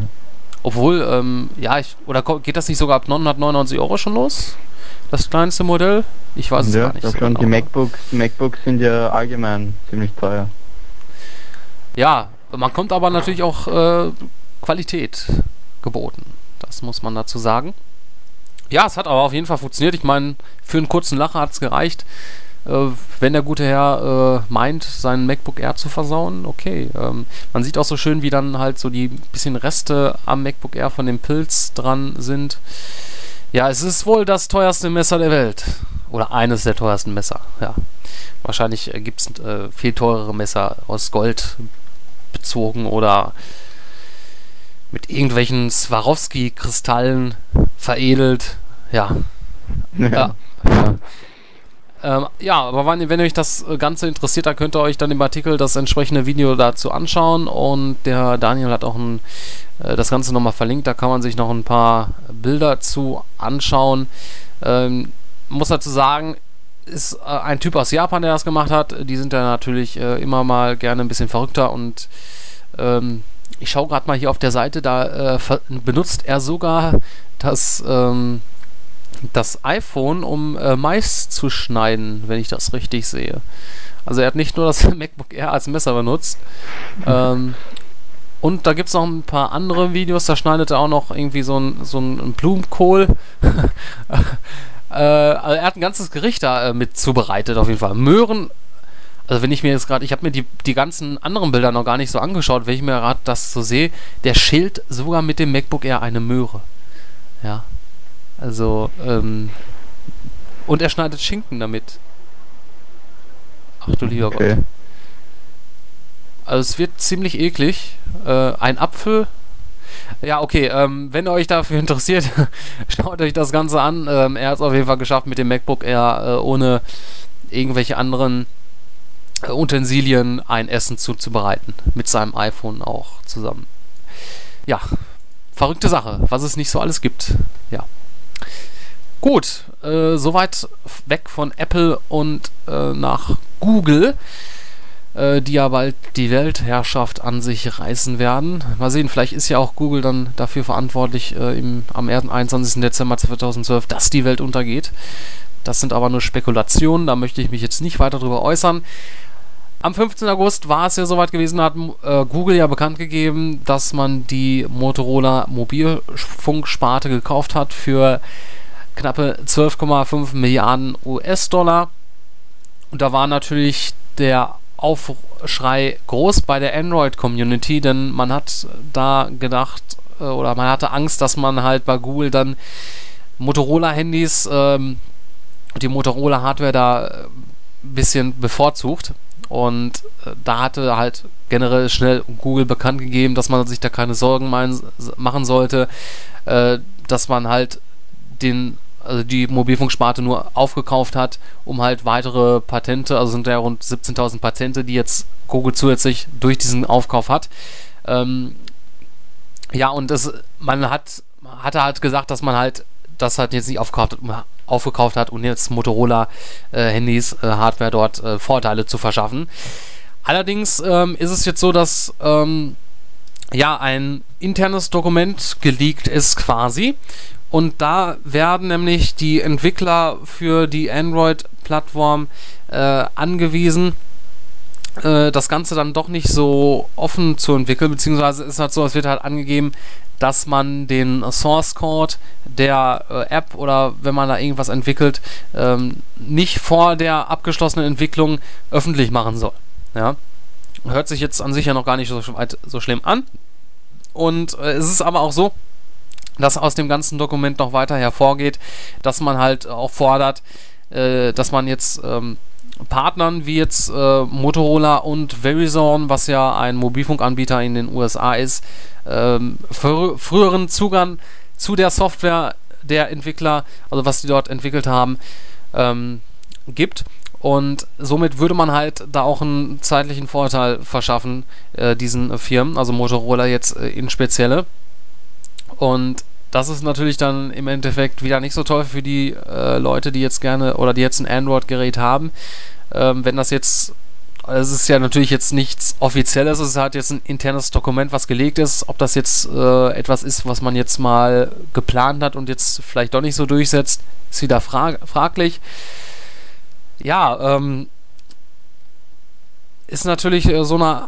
Obwohl, ähm, ja, ich, oder geht das nicht sogar ab 999 Euro schon los? Das kleinste Modell? Ich weiß es ja, gar nicht. ich So schon, genau. die MacBooks, die MacBooks sind ja allgemein ziemlich teuer. Ja, man kommt aber natürlich auch äh, Qualität geboten. Das muss man dazu sagen. Ja, es hat aber auf jeden Fall funktioniert. Ich meine, für einen kurzen Lacher hat es gereicht. Äh, wenn der gute Herr äh, meint, seinen MacBook Air zu versauen, okay. Ähm, man sieht auch so schön, wie dann halt so die bisschen Reste am MacBook Air von dem Pilz dran sind. Ja, es ist wohl das teuerste Messer der Welt. Oder eines der teuersten Messer, ja. Wahrscheinlich äh, gibt es äh, viel teurere Messer aus Gold bezogen oder mit irgendwelchen Swarovski-Kristallen veredelt. Ja. Ja. Ähm, ja, aber wenn, wenn euch das Ganze interessiert, dann könnt ihr euch dann im Artikel das entsprechende Video dazu anschauen. Und der Daniel hat auch ein, äh, das Ganze nochmal verlinkt. Da kann man sich noch ein paar Bilder zu anschauen. Ähm, muss dazu sagen, ist äh, ein Typ aus Japan, der das gemacht hat. Die sind ja natürlich äh, immer mal gerne ein bisschen verrückter und ähm, ich schaue gerade mal hier auf der Seite, da äh, benutzt er sogar das, ähm, das iPhone, um äh, Mais zu schneiden, wenn ich das richtig sehe. Also er hat nicht nur das MacBook Air als Messer benutzt. ähm, und da gibt es noch ein paar andere Videos, da schneidet er auch noch irgendwie so ein, so ein Blumenkohl. äh, also er hat ein ganzes Gericht da äh, mit zubereitet, auf jeden Fall. Möhren also wenn ich mir jetzt gerade, ich habe mir die, die ganzen anderen Bilder noch gar nicht so angeschaut, wenn ich mir gerade das so sehe, der schält sogar mit dem MacBook Air eine Möhre. Ja. Also, ähm, und er schneidet Schinken damit. Ach du lieber Okay. Gott. Also es wird ziemlich eklig. Äh, ein Apfel. Ja, okay, ähm, wenn ihr euch dafür interessiert, schaut euch das Ganze an. Ähm, er hat es auf jeden Fall geschafft, mit dem MacBook Air äh, ohne irgendwelche anderen Utensilien ein Essen zuzubereiten. Mit seinem iPhone auch zusammen. Ja, verrückte Sache, was es nicht so alles gibt. Ja. Gut, äh, soweit weg von Apple und äh, nach Google, äh, die ja bald die Weltherrschaft an sich reißen werden. Mal sehen, vielleicht ist ja auch Google dann dafür verantwortlich äh, im, am 21. Dezember 2012, dass die Welt untergeht. Das sind aber nur Spekulationen, da möchte ich mich jetzt nicht weiter drüber äußern. Am 15. August war es ja soweit gewesen, hat äh, Google ja bekannt gegeben, dass man die Motorola Mobilfunksparte gekauft hat für knappe 12,5 Milliarden US-Dollar. Und da war natürlich der Aufschrei groß bei der Android-Community, denn man hat da gedacht äh, oder man hatte Angst, dass man halt bei Google dann Motorola-Handys, ähm, die Motorola-Hardware da ein bisschen bevorzugt. Und äh, da hatte halt generell schnell Google bekannt gegeben, dass man sich da keine Sorgen mein, machen sollte, äh, dass man halt den, also die Mobilfunksparte nur aufgekauft hat, um halt weitere Patente, also sind ja rund 17.000 Patente, die jetzt Google zusätzlich durch diesen Aufkauf hat. Ähm, ja, und das, man hat, hatte halt gesagt, dass man halt das halt jetzt nicht aufgekauft, aufgekauft hat und jetzt Motorola-Handys, äh, Hardware dort äh, Vorteile zu verschaffen. Allerdings ähm, ist es jetzt so, dass ähm, ja ein internes Dokument geleakt ist quasi. Und da werden nämlich die Entwickler für die Android-Plattform äh, angewiesen, äh, das Ganze dann doch nicht so offen zu entwickeln, beziehungsweise ist halt so, es wird halt angegeben, dass man den Source Code der äh, App oder wenn man da irgendwas entwickelt, ähm, nicht vor der abgeschlossenen Entwicklung öffentlich machen soll. Ja. Hört sich jetzt an sich ja noch gar nicht so, so schlimm an. Und äh, es ist aber auch so, dass aus dem ganzen Dokument noch weiter hervorgeht, dass man halt auch fordert, äh, dass man jetzt ähm, Partnern wie jetzt äh, Motorola und Verizon, was ja ein Mobilfunkanbieter in den USA ist, ähm, frü früheren Zugang zu der Software der Entwickler, also was die dort entwickelt haben, ähm, gibt. Und somit würde man halt da auch einen zeitlichen Vorteil verschaffen, äh, diesen Firmen, also Motorola jetzt äh, in spezielle. Und das ist natürlich dann im Endeffekt wieder nicht so toll für die äh, Leute, die jetzt gerne oder die jetzt ein Android-Gerät haben. Ähm, wenn das jetzt es ist ja natürlich jetzt nichts Offizielles, es halt jetzt ein internes Dokument, was gelegt ist. Ob das jetzt äh, etwas ist, was man jetzt mal geplant hat und jetzt vielleicht doch nicht so durchsetzt, ist wieder frag fraglich. Ja, ähm, ist natürlich äh, so eine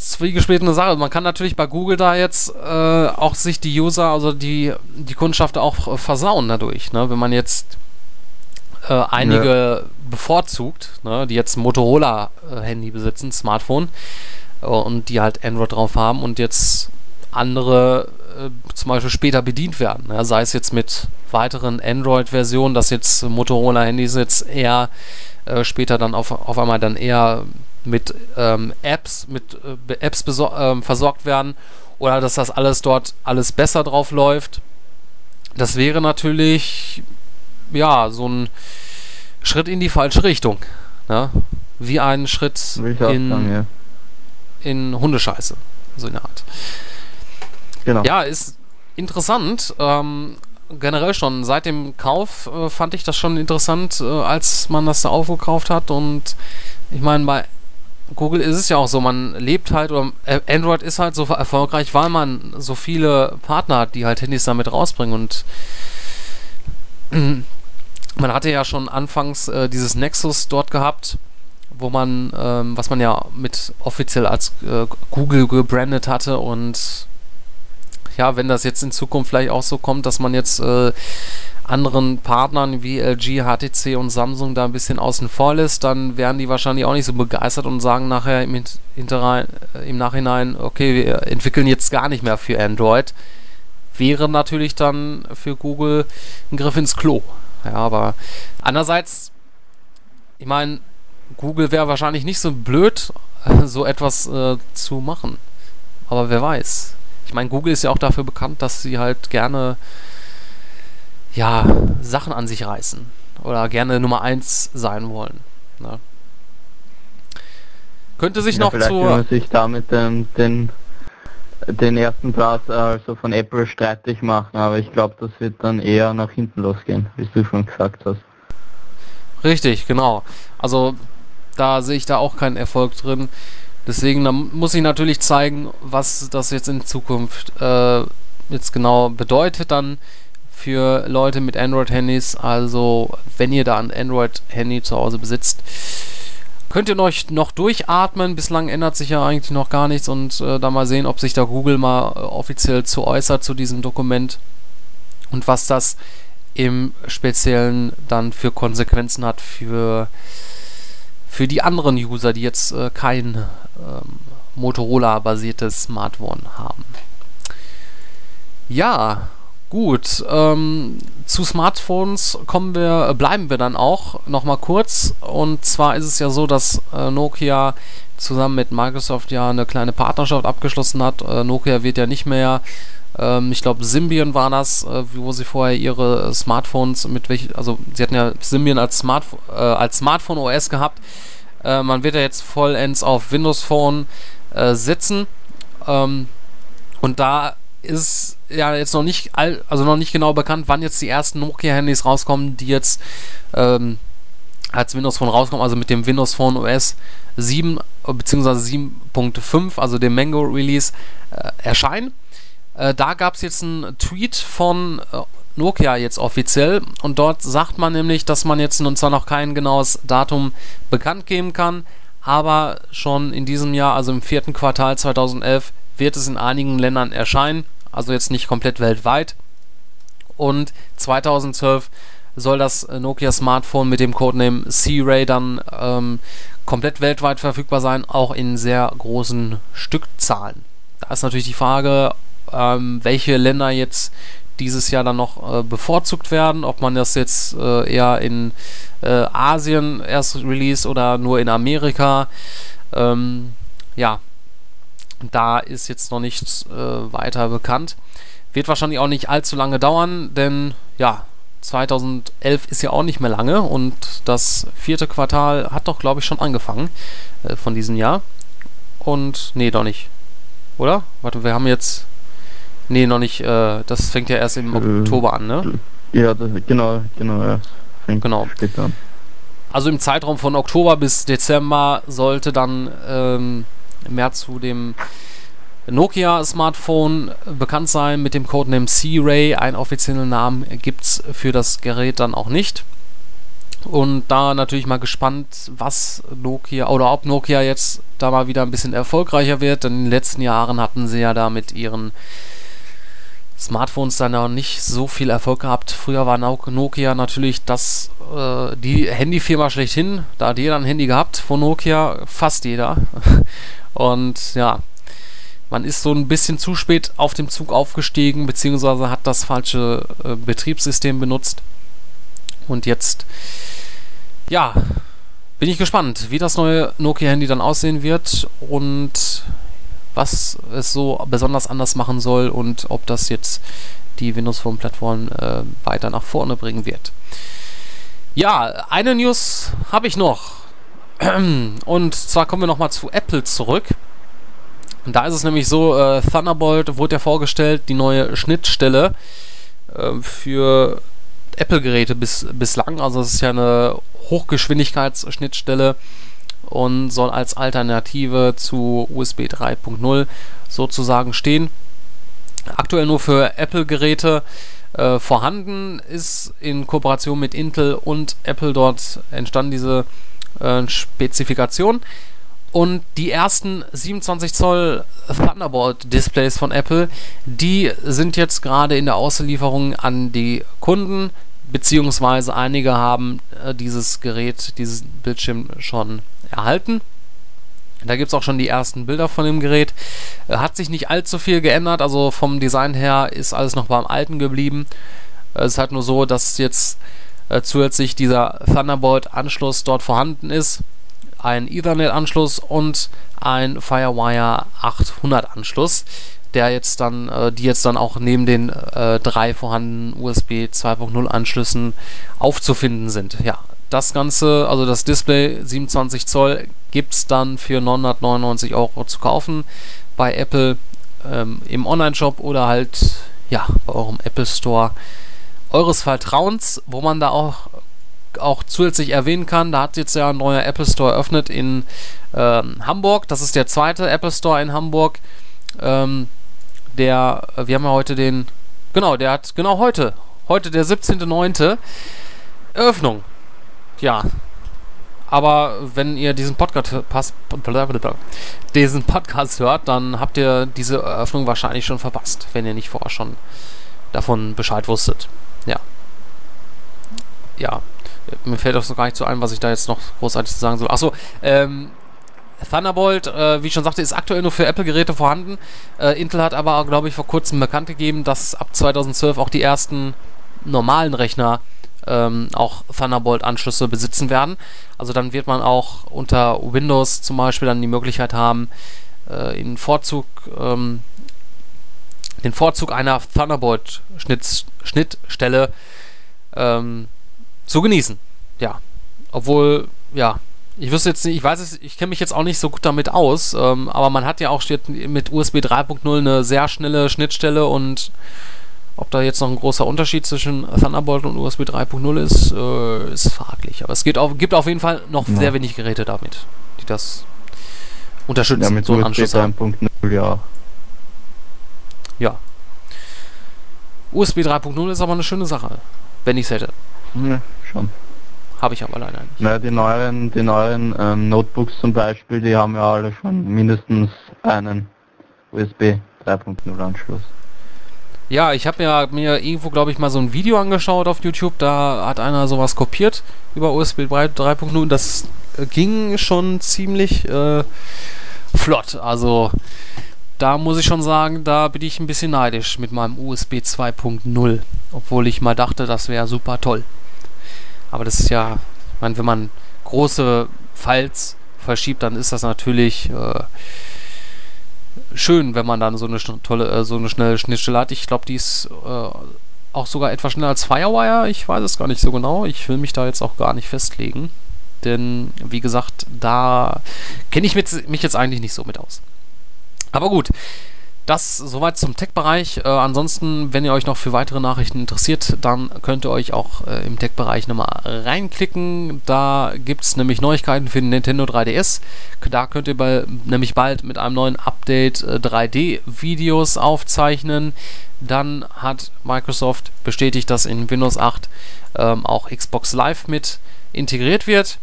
zwiegespaltene Sache. Man kann natürlich bei Google da jetzt äh, auch sich die User, also die, die Kundschaft auch äh, versauen dadurch. Ne? Wenn man jetzt äh, einige ja. bevorzugt, ne? die jetzt ein Motorola-Handy besitzen, Smartphone, äh, und die halt Android drauf haben und jetzt andere äh, zum Beispiel später bedient werden. Ne? Sei es jetzt mit weiteren Android-Versionen, dass jetzt Motorola-Handys jetzt eher äh, später dann auf, auf einmal dann eher mit ähm, Apps, mit äh, Apps äh, versorgt werden oder dass das alles dort alles besser drauf läuft. Das wäre natürlich ja so ein Schritt in die falsche Richtung. Ne? Wie ein Schritt in, sagen, ja. in Hundescheiße. So in der Art. Genau. Ja, ist interessant. Ähm, generell schon seit dem Kauf äh, fand ich das schon interessant, äh, als man das da aufgekauft hat. Und ich meine, bei Google ist es ja auch so, man lebt halt, oder äh, Android ist halt so erfolgreich, weil man so viele Partner hat, die halt Handys damit rausbringen. Und man hatte ja schon anfangs äh, dieses Nexus dort gehabt, wo man, ähm, was man ja mit offiziell als äh, Google gebrandet hatte und ja, wenn das jetzt in Zukunft vielleicht auch so kommt, dass man jetzt äh, anderen Partnern wie LG, HTC und Samsung da ein bisschen außen vor lässt, dann werden die wahrscheinlich auch nicht so begeistert und sagen nachher im, äh, im Nachhinein, okay, wir entwickeln jetzt gar nicht mehr für Android. Wäre natürlich dann für Google ein Griff ins Klo. Ja, aber andererseits, ich meine, Google wäre wahrscheinlich nicht so blöd, so etwas äh, zu machen. Aber wer weiß. Ich meine, Google ist ja auch dafür bekannt, dass sie halt gerne ja, Sachen an sich reißen oder gerne Nummer 1 sein wollen. Ne? Könnte sich ja, noch vielleicht zu. sich damit ähm, den, den ersten Platz also von Apple streitig machen, aber ich glaube, das wird dann eher nach hinten losgehen, wie du schon gesagt hast. Richtig, genau. Also da sehe ich da auch keinen Erfolg drin. Deswegen da muss ich natürlich zeigen, was das jetzt in Zukunft äh, jetzt genau bedeutet dann für Leute mit Android-Handys. Also wenn ihr da ein Android-Handy zu Hause besitzt, könnt ihr euch noch durchatmen. Bislang ändert sich ja eigentlich noch gar nichts und äh, da mal sehen, ob sich da Google mal äh, offiziell zu äußert zu diesem Dokument und was das im Speziellen dann für Konsequenzen hat für für die anderen User, die jetzt äh, kein ähm, Motorola-basiertes Smartphone haben. Ja, gut. Ähm, zu Smartphones kommen wir, äh, bleiben wir dann auch noch mal kurz. Und zwar ist es ja so, dass äh, Nokia zusammen mit Microsoft ja eine kleine Partnerschaft abgeschlossen hat. Äh, Nokia wird ja nicht mehr ähm, ich glaube Symbian war das, äh, wo sie vorher ihre Smartphones mit welch, also sie hatten ja Symbian als, Smart, äh, als Smartphone OS gehabt. Äh, man wird ja jetzt vollends auf Windows Phone äh, setzen. Ähm, und da ist ja jetzt noch nicht all, also noch nicht genau bekannt, wann jetzt die ersten Nokia-Handys rauskommen, die jetzt ähm, als Windows Phone rauskommen, also mit dem Windows Phone OS 7 bzw. 7.5, also dem Mango Release, äh, erscheinen. Äh, da gab es jetzt einen Tweet von äh, Nokia jetzt offiziell und dort sagt man nämlich, dass man jetzt nun zwar noch kein genaues Datum bekannt geben kann, aber schon in diesem Jahr, also im vierten Quartal 2011, wird es in einigen Ländern erscheinen, also jetzt nicht komplett weltweit. Und 2012 soll das Nokia Smartphone mit dem Codename C-Ray dann ähm, komplett weltweit verfügbar sein, auch in sehr großen Stückzahlen. Da ist natürlich die Frage, ähm, welche Länder jetzt dieses Jahr dann noch äh, bevorzugt werden, ob man das jetzt äh, eher in äh, Asien erst release oder nur in Amerika. Ähm, ja, da ist jetzt noch nichts äh, weiter bekannt. Wird wahrscheinlich auch nicht allzu lange dauern, denn ja, 2011 ist ja auch nicht mehr lange und das vierte Quartal hat doch, glaube ich, schon angefangen äh, von diesem Jahr. Und, nee, doch nicht. Oder? Warte, wir haben jetzt Nee, noch nicht. Äh, das fängt ja erst im äh, Oktober an, ne? Ja, genau, genau, ja. Fängt genau. Also im Zeitraum von Oktober bis Dezember sollte dann ähm, mehr zu dem Nokia-Smartphone bekannt sein mit dem Codename C-Ray. Einen offiziellen Namen gibt es für das Gerät dann auch nicht. Und da natürlich mal gespannt, was Nokia oder ob Nokia jetzt da mal wieder ein bisschen erfolgreicher wird. Denn in den letzten Jahren hatten sie ja da mit ihren Smartphones dann auch nicht so viel Erfolg gehabt. Früher war Nokia natürlich das, äh, die Handyfirma schlechthin. Da hat jeder ein Handy gehabt von Nokia, fast jeder. Und ja, man ist so ein bisschen zu spät auf dem Zug aufgestiegen, beziehungsweise hat das falsche äh, Betriebssystem benutzt. Und jetzt, ja, bin ich gespannt, wie das neue Nokia-Handy dann aussehen wird und was es so besonders anders machen soll und ob das jetzt die Windows Phone Plattform äh, weiter nach vorne bringen wird. Ja, eine News habe ich noch. Und zwar kommen wir nochmal zu Apple zurück. Und da ist es nämlich so, äh, Thunderbolt wurde ja vorgestellt, die neue Schnittstelle äh, für Apple-Geräte bis, bislang. Also es ist ja eine Hochgeschwindigkeitsschnittstelle und soll als Alternative zu USB 3.0 sozusagen stehen. Aktuell nur für Apple-Geräte äh, vorhanden ist in Kooperation mit Intel und Apple dort entstanden diese äh, Spezifikation. Und die ersten 27 Zoll Thunderbolt Displays von Apple, die sind jetzt gerade in der Auslieferung an die Kunden, beziehungsweise einige haben äh, dieses Gerät, dieses Bildschirm schon erhalten. Da gibt es auch schon die ersten Bilder von dem Gerät. Äh, hat sich nicht allzu viel geändert, also vom Design her ist alles noch beim Alten geblieben. Äh, es ist halt nur so, dass jetzt äh, zusätzlich dieser Thunderbolt-Anschluss dort vorhanden ist ein Ethernet-Anschluss und ein Firewire 800 Anschluss, der jetzt dann, die jetzt dann auch neben den drei vorhandenen USB 2.0 Anschlüssen aufzufinden sind. Ja, das Ganze, also das Display 27 Zoll, gibt es dann für 999 Euro zu kaufen bei Apple ähm, im Online-Shop oder halt ja bei eurem Apple Store eures Vertrauens, wo man da auch auch zusätzlich erwähnen kann, da hat jetzt ja ein neuer Apple Store eröffnet in ähm, Hamburg. Das ist der zweite Apple Store in Hamburg. Ähm, der, äh, wir haben ja heute den, genau, der hat, genau heute, heute der 17.09. Eröffnung. Ja. Aber wenn ihr diesen Podcast, diesen Podcast hört, dann habt ihr diese Eröffnung wahrscheinlich schon verpasst, wenn ihr nicht vorher schon davon Bescheid wusstet. Ja. Ja, mir fällt auch so gar nicht so ein, was ich da jetzt noch großartig zu sagen soll. Achso, ähm, Thunderbolt, äh, wie ich schon sagte, ist aktuell nur für Apple-Geräte vorhanden. Äh, Intel hat aber, glaube ich, vor kurzem bekannt gegeben, dass ab 2012 auch die ersten normalen Rechner ähm, auch Thunderbolt-Anschlüsse besitzen werden. Also dann wird man auch unter Windows zum Beispiel dann die Möglichkeit haben, äh, in Vorzug, ähm, den Vorzug einer Thunderbolt-Schnittstelle ähm, zu genießen. Ja. Obwohl, ja, ich wüsste jetzt nicht, ich weiß es, ich kenne mich jetzt auch nicht so gut damit aus, ähm, aber man hat ja auch mit USB 3.0 eine sehr schnelle Schnittstelle und ob da jetzt noch ein großer Unterschied zwischen Thunderbolt und USB 3.0 ist, äh, ist fraglich. Aber es geht auf, gibt auf jeden Fall noch ja. sehr wenig Geräte damit, die das unterstützen. Ja, mit so USB 3.0 ja. Ja. USB 3.0 ist aber eine schöne Sache, wenn ich es hätte. Ja, schon. Habe ich aber leider nicht. Naja, die neueren, die neueren ähm, Notebooks zum Beispiel, die haben ja alle schon mindestens einen USB 3.0 Anschluss. Ja, ich habe mir, mir irgendwo, glaube ich, mal so ein Video angeschaut auf YouTube. Da hat einer sowas kopiert über USB 3.0. Das ging schon ziemlich äh, flott. Also da muss ich schon sagen, da bin ich ein bisschen neidisch mit meinem USB 2.0. Obwohl ich mal dachte, das wäre super toll. Aber das ist ja, ich meine, wenn man große Files verschiebt, dann ist das natürlich äh, schön, wenn man dann so eine tolle, äh, so eine schnelle Schnittstelle hat. Ich glaube, die ist äh, auch sogar etwas schneller als Firewire. Ich weiß es gar nicht so genau. Ich will mich da jetzt auch gar nicht festlegen. Denn, wie gesagt, da kenne ich mich jetzt eigentlich nicht so mit aus. Aber gut, Das soweit zum Tech-Bereich. Äh, ansonsten, wenn ihr euch noch für weitere Nachrichten interessiert, dann könnt ihr euch auch äh, im Tech-Bereich nochmal reinklicken. Da gibt es nämlich Neuigkeiten für den Nintendo 3DS. Da könnt ihr bei, nämlich bald mit einem neuen Update äh, 3D-Videos aufzeichnen. Dann hat Microsoft bestätigt, dass in Windows 8 ähm, auch Xbox Live mit integriert wird.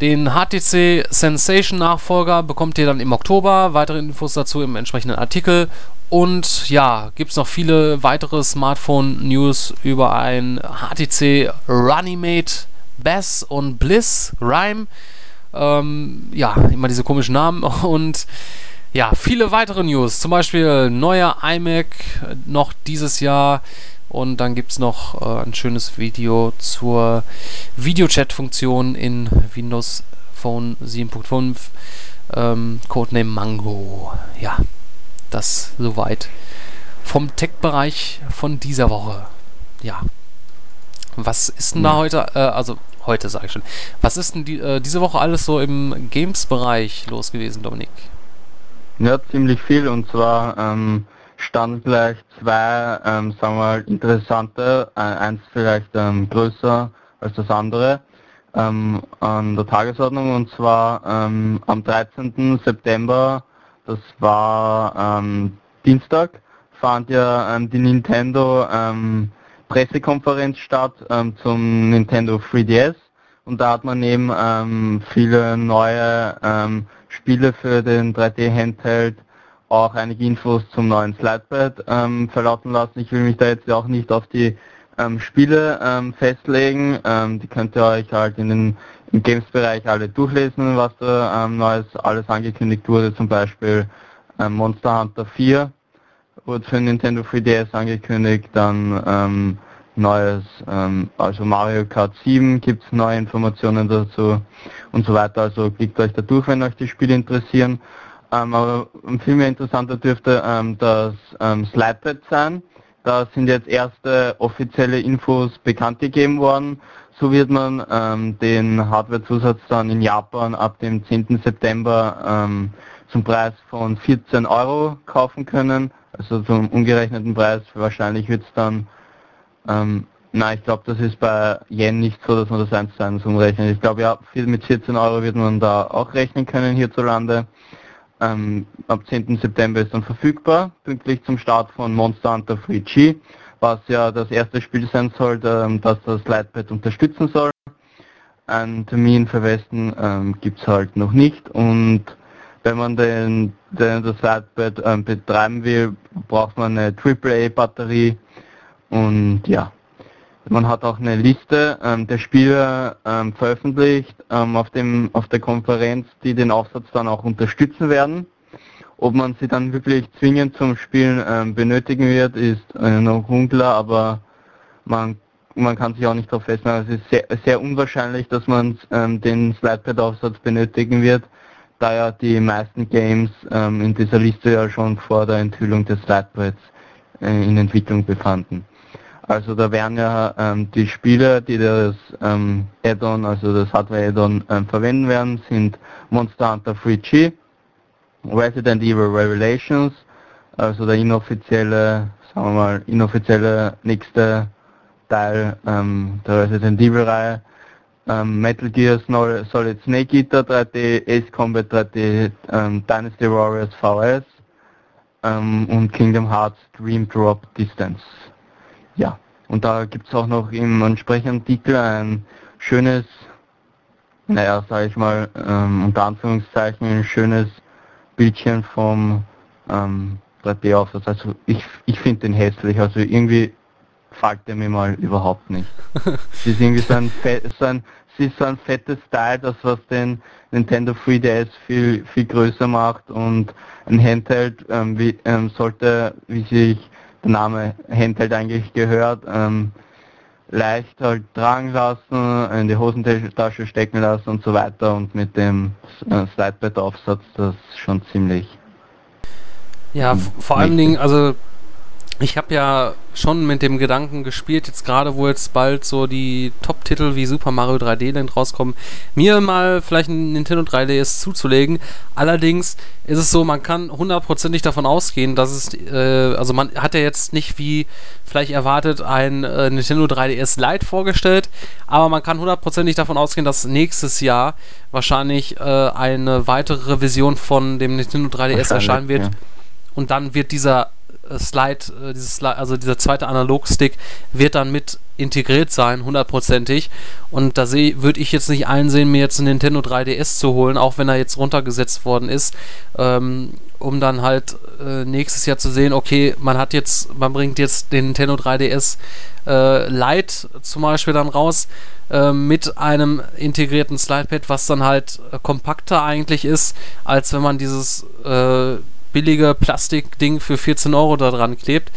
Den HTC Sensation Nachfolger bekommt ihr dann im Oktober. Weitere Infos dazu im entsprechenden Artikel. Und ja, gibt es noch viele weitere Smartphone-News über ein HTC Runnymate Bass und Bliss Rhyme. Ähm, ja, immer diese komischen Namen. Und ja, viele weitere News. Zum Beispiel neuer iMac noch dieses Jahr. Und dann gibt es noch äh, ein schönes Video zur Videochat-Funktion in Windows Phone 7.5. Ähm, Codename Mango. Ja, das soweit vom Tech-Bereich von dieser Woche. Ja. Was ist denn da heute, äh, also heute sage ich schon, was ist denn die, äh, diese Woche alles so im Games-Bereich los gewesen, Dominik? Ja, ziemlich viel und zwar ähm, stand gleich zwei, ähm, sagen wir mal, interessante, äh, eins vielleicht ähm, größer als das andere, ähm, an der Tagesordnung und zwar ähm, am 13. September, das war ähm, Dienstag, fand ja ähm, die Nintendo Pressekonferenz statt zum Nintendo 3DS und da hat man eben viele neue Spiele für den 3D Handheld auch einige Infos zum neuen Slidepad ähm, verlauten lassen. Ich will mich da jetzt auch nicht auf die ähm, Spiele ähm, festlegen. Ähm, die könnt ihr euch halt in den im Games-Bereich alle durchlesen, was da ähm, Neues alles angekündigt wurde. Zum Beispiel ähm, Monster Hunter 4 wurde für Nintendo 3DS angekündigt. Dann ähm, neues, ähm, also Mario Kart 7 gibt es neue Informationen dazu und so weiter. Also klickt euch da durch, wenn euch die Spiele interessieren. Ähm, aber viel mehr interessanter dürfte ähm, das ähm, Slidepad sein. Da sind jetzt erste offizielle Infos bekannt gegeben worden. So wird man ähm, den Hardwarezusatz dann in Japan ab dem 10. September ähm, zum Preis von 14 Euro kaufen können. Also zum umgerechneten Preis. Wahrscheinlich wird es dann, ähm, nein, ich glaube, das ist bei Yen nicht so, dass man das eins zu eins umrechnet. Ich glaube, ja, mit 14 Euro wird man da auch rechnen können hierzulande. Ähm, ab 10. September ist dann verfügbar, pünktlich zum Start von Monster Hunter 3G, was ja das erste Spiel sein soll, ähm, das das Lightpad unterstützen soll. Einen Termin für Westen ähm, gibt es halt noch nicht und wenn man den, den das Lightpad ähm, betreiben will, braucht man eine AAA-Batterie und ja, man hat auch eine Liste ähm, der Spieler ähm, veröffentlicht ähm, auf, dem, auf der Konferenz, die den Aufsatz dann auch unterstützen werden. Ob man sie dann wirklich zwingend zum Spielen ähm, benötigen wird, ist äh, noch unklar, aber man, man kann sich auch nicht darauf festmachen. Es ist sehr, sehr unwahrscheinlich, dass man ähm, den Slidepad-Aufsatz benötigen wird, da ja die meisten Games ähm, in dieser Liste ja schon vor der Enthüllung des Slidepads äh, in Entwicklung befanden. Also da werden ja ähm, die Spiele, die das ähm, Add-on, also das Hardware-Add-on ähm, verwenden werden, sind Monster Hunter 3G, Resident Evil Revelations, also der inoffizielle, sagen wir mal, inoffizielle nächste Teil ähm, der Resident Evil Reihe, ähm, Metal Gear Solid Snake Eater 3D, Ace Combat 3D, ähm, Dynasty Warriors VS ähm, und Kingdom Hearts Dream Drop Distance. Ja, und da gibt es auch noch im entsprechenden Titel ein schönes, naja, sage ich mal, ähm, unter Anführungszeichen ein schönes Bildchen vom ähm, 3D-Aufsatz. Also ich, ich finde den hässlich, also irgendwie fällt der mir mal überhaupt nicht. es ist irgendwie so ein, so ein, es ist so ein fettes Teil, das was den Nintendo 3DS viel, viel größer macht und ein Handheld ähm, wie, ähm, sollte, wie sich Name Handheld eigentlich gehört, ähm, leicht halt tragen lassen, in die Hosentasche stecken lassen und so weiter und mit dem äh, Slidepad-Aufsatz das schon ziemlich ja, vor allen Dingen, also ich habe ja schon mit dem Gedanken gespielt, jetzt gerade wo jetzt bald so die Top-Titel wie Super Mario 3D Land rauskommen, mir mal vielleicht ein Nintendo 3DS zuzulegen. Allerdings ist es so, man kann hundertprozentig davon ausgehen, dass es, äh, also man hat ja jetzt nicht wie vielleicht erwartet ein äh, Nintendo 3DS Lite vorgestellt, aber man kann hundertprozentig davon ausgehen, dass nächstes Jahr wahrscheinlich äh, eine weitere Revision von dem Nintendo 3DS erscheinen wird. Ja. Und dann wird dieser Slide, äh, dieses Slide, also dieser zweite Analogstick wird dann mit integriert sein, hundertprozentig. Und da würde ich jetzt nicht einsehen, mir jetzt einen Nintendo 3DS zu holen, auch wenn er jetzt runtergesetzt worden ist, ähm, um dann halt äh, nächstes Jahr zu sehen, okay, man hat jetzt, man bringt jetzt den Nintendo 3DS äh, Lite zum Beispiel dann raus äh, mit einem integrierten Slidepad, was dann halt äh, kompakter eigentlich ist, als wenn man dieses äh, billige Plastikding für 14 Euro da dran klebt,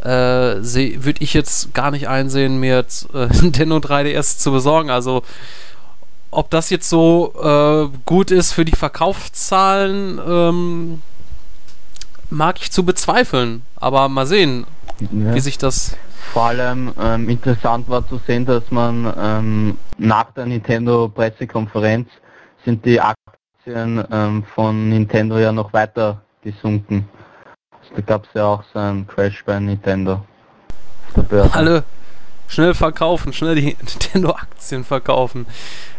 äh, würde ich jetzt gar nicht einsehen, mir jetzt äh, Nintendo 3DS zu besorgen. Also ob das jetzt so äh, gut ist für die Verkaufszahlen, ähm, mag ich zu bezweifeln. Aber mal sehen, ja. wie sich das. Vor allem ähm, interessant war zu sehen, dass man ähm, nach der Nintendo Pressekonferenz sind die Aktien ähm, von Nintendo ja noch weiter gesunken. Da gab es ja auch so einen Crash bei Nintendo. Alle schnell verkaufen, schnell die Nintendo-Aktien verkaufen.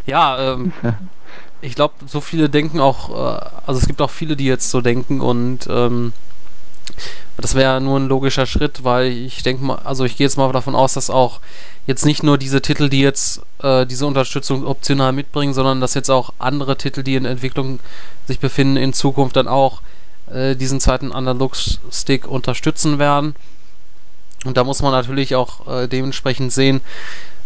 Ja, ähm, ich glaube, so viele denken auch, äh, also es gibt auch viele, die jetzt so denken und ähm, das wäre nur ein logischer Schritt, weil ich denke mal, also ich gehe jetzt mal davon aus, dass auch jetzt nicht nur diese Titel, die jetzt äh, diese Unterstützung optional mitbringen, sondern dass jetzt auch andere Titel, die in Entwicklung sich befinden, in Zukunft dann auch äh, diesen zweiten Analog-Stick unterstützen werden. Und da muss man natürlich auch äh, dementsprechend sehen,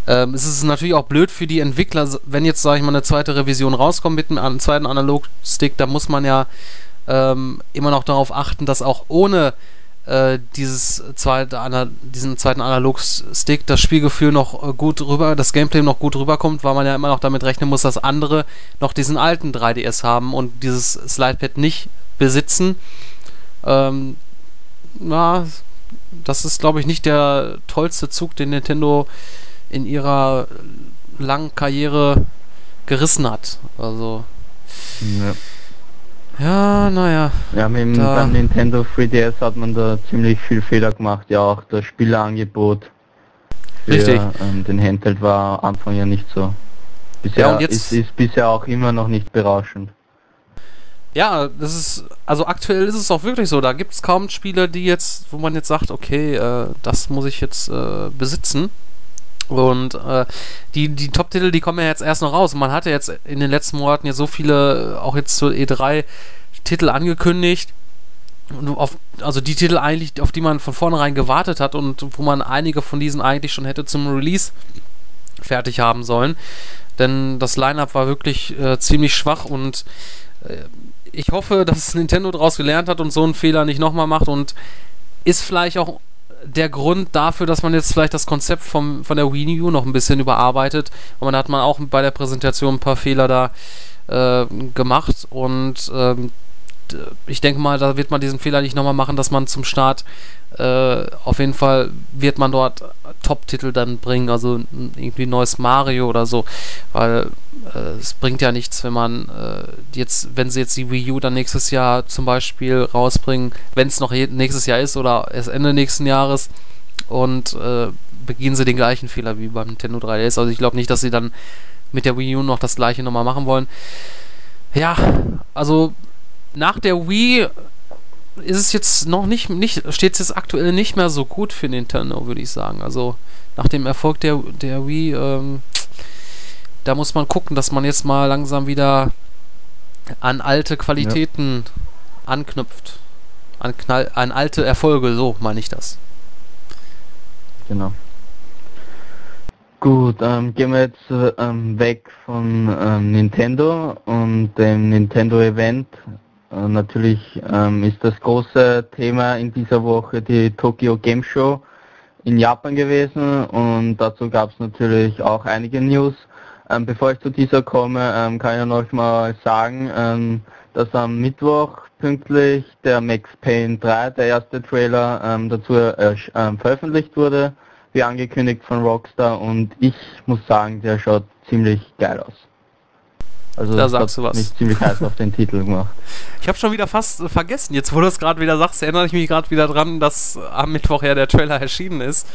ähm, es ist natürlich auch blöd für die Entwickler, wenn jetzt, sage ich mal, eine zweite Revision rauskommt mit einem zweiten Analog-Stick, da muss man ja ähm, immer noch darauf achten, dass auch ohne äh, dieses zweite, diesen zweiten Analog-Stick das Spielgefühl noch äh, gut rüber, das Gameplay noch gut rüberkommt, weil man ja immer noch damit rechnen muss, dass andere noch diesen alten 3DS haben und dieses Slidepad nicht besitzen. Ähm, na, das ist, glaube ich, nicht der tollste Zug, den Nintendo in ihrer langen Karriere gerissen hat. Also. Ja. Ja, naja. Ja, mit dem, beim Nintendo 3DS hat man da ziemlich viel Fehler gemacht. Ja, auch das Spielerangebot für Richtig. Ähm, den Handheld war am Anfang ja nicht so. Bisher ja, und jetzt ist, ist bisher auch immer noch nicht berauschend. Ja, das ist, also aktuell ist es auch wirklich so. Da gibt es kaum Spiele, die jetzt, wo man jetzt sagt, okay, äh, das muss ich jetzt äh, besitzen. Und äh, die, die Top-Titel, die kommen ja jetzt erst noch raus. Man hatte jetzt in den letzten Monaten ja so viele, auch jetzt zur E3, Titel angekündigt. Auf, also die Titel eigentlich, auf die man von vornherein gewartet hat und wo man einige von diesen eigentlich schon hätte zum Release fertig haben sollen. Denn das Line-Up war wirklich äh, ziemlich schwach und äh, ich hoffe, dass Nintendo daraus gelernt hat und so einen Fehler nicht nochmal macht und ist vielleicht auch der Grund dafür, dass man jetzt vielleicht das Konzept vom, von der Wii U noch ein bisschen überarbeitet. Und man hat man auch bei der Präsentation ein paar Fehler da äh, gemacht und ähm, ich denke mal, da wird man diesen Fehler nicht nochmal machen, dass man zum Start äh, auf jeden Fall wird man dort Top-Titel dann bringen, also irgendwie neues Mario oder so, weil äh, es bringt ja nichts, wenn man äh, jetzt, wenn sie jetzt die Wii U dann nächstes Jahr zum Beispiel rausbringen, wenn es noch nächstes Jahr ist oder erst Ende nächsten Jahres und äh, beginnen sie den gleichen Fehler wie beim Nintendo 3DS. Also ich glaube nicht, dass sie dann mit der Wii U noch das gleiche nochmal machen wollen. Ja, also nach der Wii ist es jetzt noch nicht, nicht steht es jetzt aktuell nicht mehr so gut für Nintendo, würde ich sagen. Also nach dem Erfolg der, der Wii, ähm, da muss man gucken, dass man jetzt mal langsam wieder an alte Qualitäten ja. anknüpft. An, Knall, an alte Erfolge, so meine ich das. Genau. Gut, ähm, gehen wir jetzt ähm, weg von ähm, Nintendo und dem Nintendo Event äh, natürlich ähm, ist das große Thema in dieser Woche die Tokyo Game Show in Japan gewesen und dazu gab es natürlich auch einige News. Ähm, bevor ich zu dieser komme, ähm, kann ich noch mal sagen, ähm, dass am Mittwoch pünktlich der Max Payne 3, der erste Trailer, ähm, dazu äh, ähm, veröffentlicht wurde, wie angekündigt von Rockstar und ich muss sagen, der schaut ziemlich geil aus. Also da sagst du was. mich ziemlich heiß auf den Titel gemacht. Ich habe schon wieder fast äh, vergessen. Jetzt, wo du es gerade wieder sagst, erinnere ich mich gerade wieder dran, dass am Mittwoch ja der Trailer erschienen ist.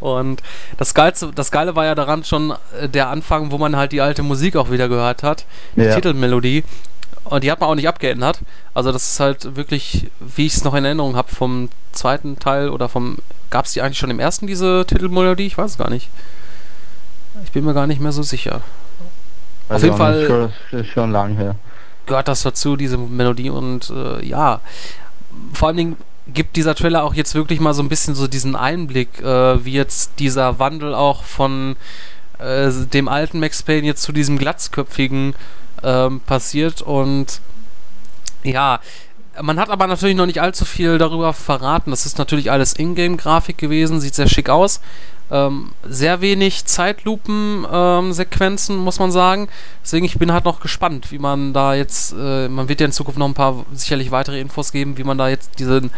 Und das Geilste, das Geile war ja daran schon äh, der Anfang, wo man halt die alte Musik auch wieder gehört hat. Die ja. Titelmelodie. Und die hat man auch nicht abgeändert. Also das ist halt wirklich, wie ich es noch in Erinnerung habe, vom zweiten Teil oder vom... Gab es die eigentlich schon im ersten, diese Titelmelodie? Ich weiß es gar nicht. Ich bin mir gar nicht mehr so sicher. Auf jeden Fall schon, schon lang her. Gehört das dazu, diese Melodie und äh, ja, vor allen Dingen gibt dieser Trailer auch jetzt wirklich mal so ein bisschen so diesen Einblick, äh, wie jetzt dieser Wandel auch von äh, dem alten Max Payne jetzt zu diesem glatzköpfigen ähm, passiert. Und ja, man hat aber natürlich noch nicht allzu viel darüber verraten. Das ist natürlich alles Ingame-Grafik gewesen, sieht sehr schick aus. Ähm, sehr wenig Zeitlupen-Sequenzen, ähm, muss man sagen. Deswegen, ich bin halt noch gespannt, wie man da jetzt, äh, man wird ja in Zukunft noch ein paar sicherlich weitere Infos geben, wie man da jetzt diesen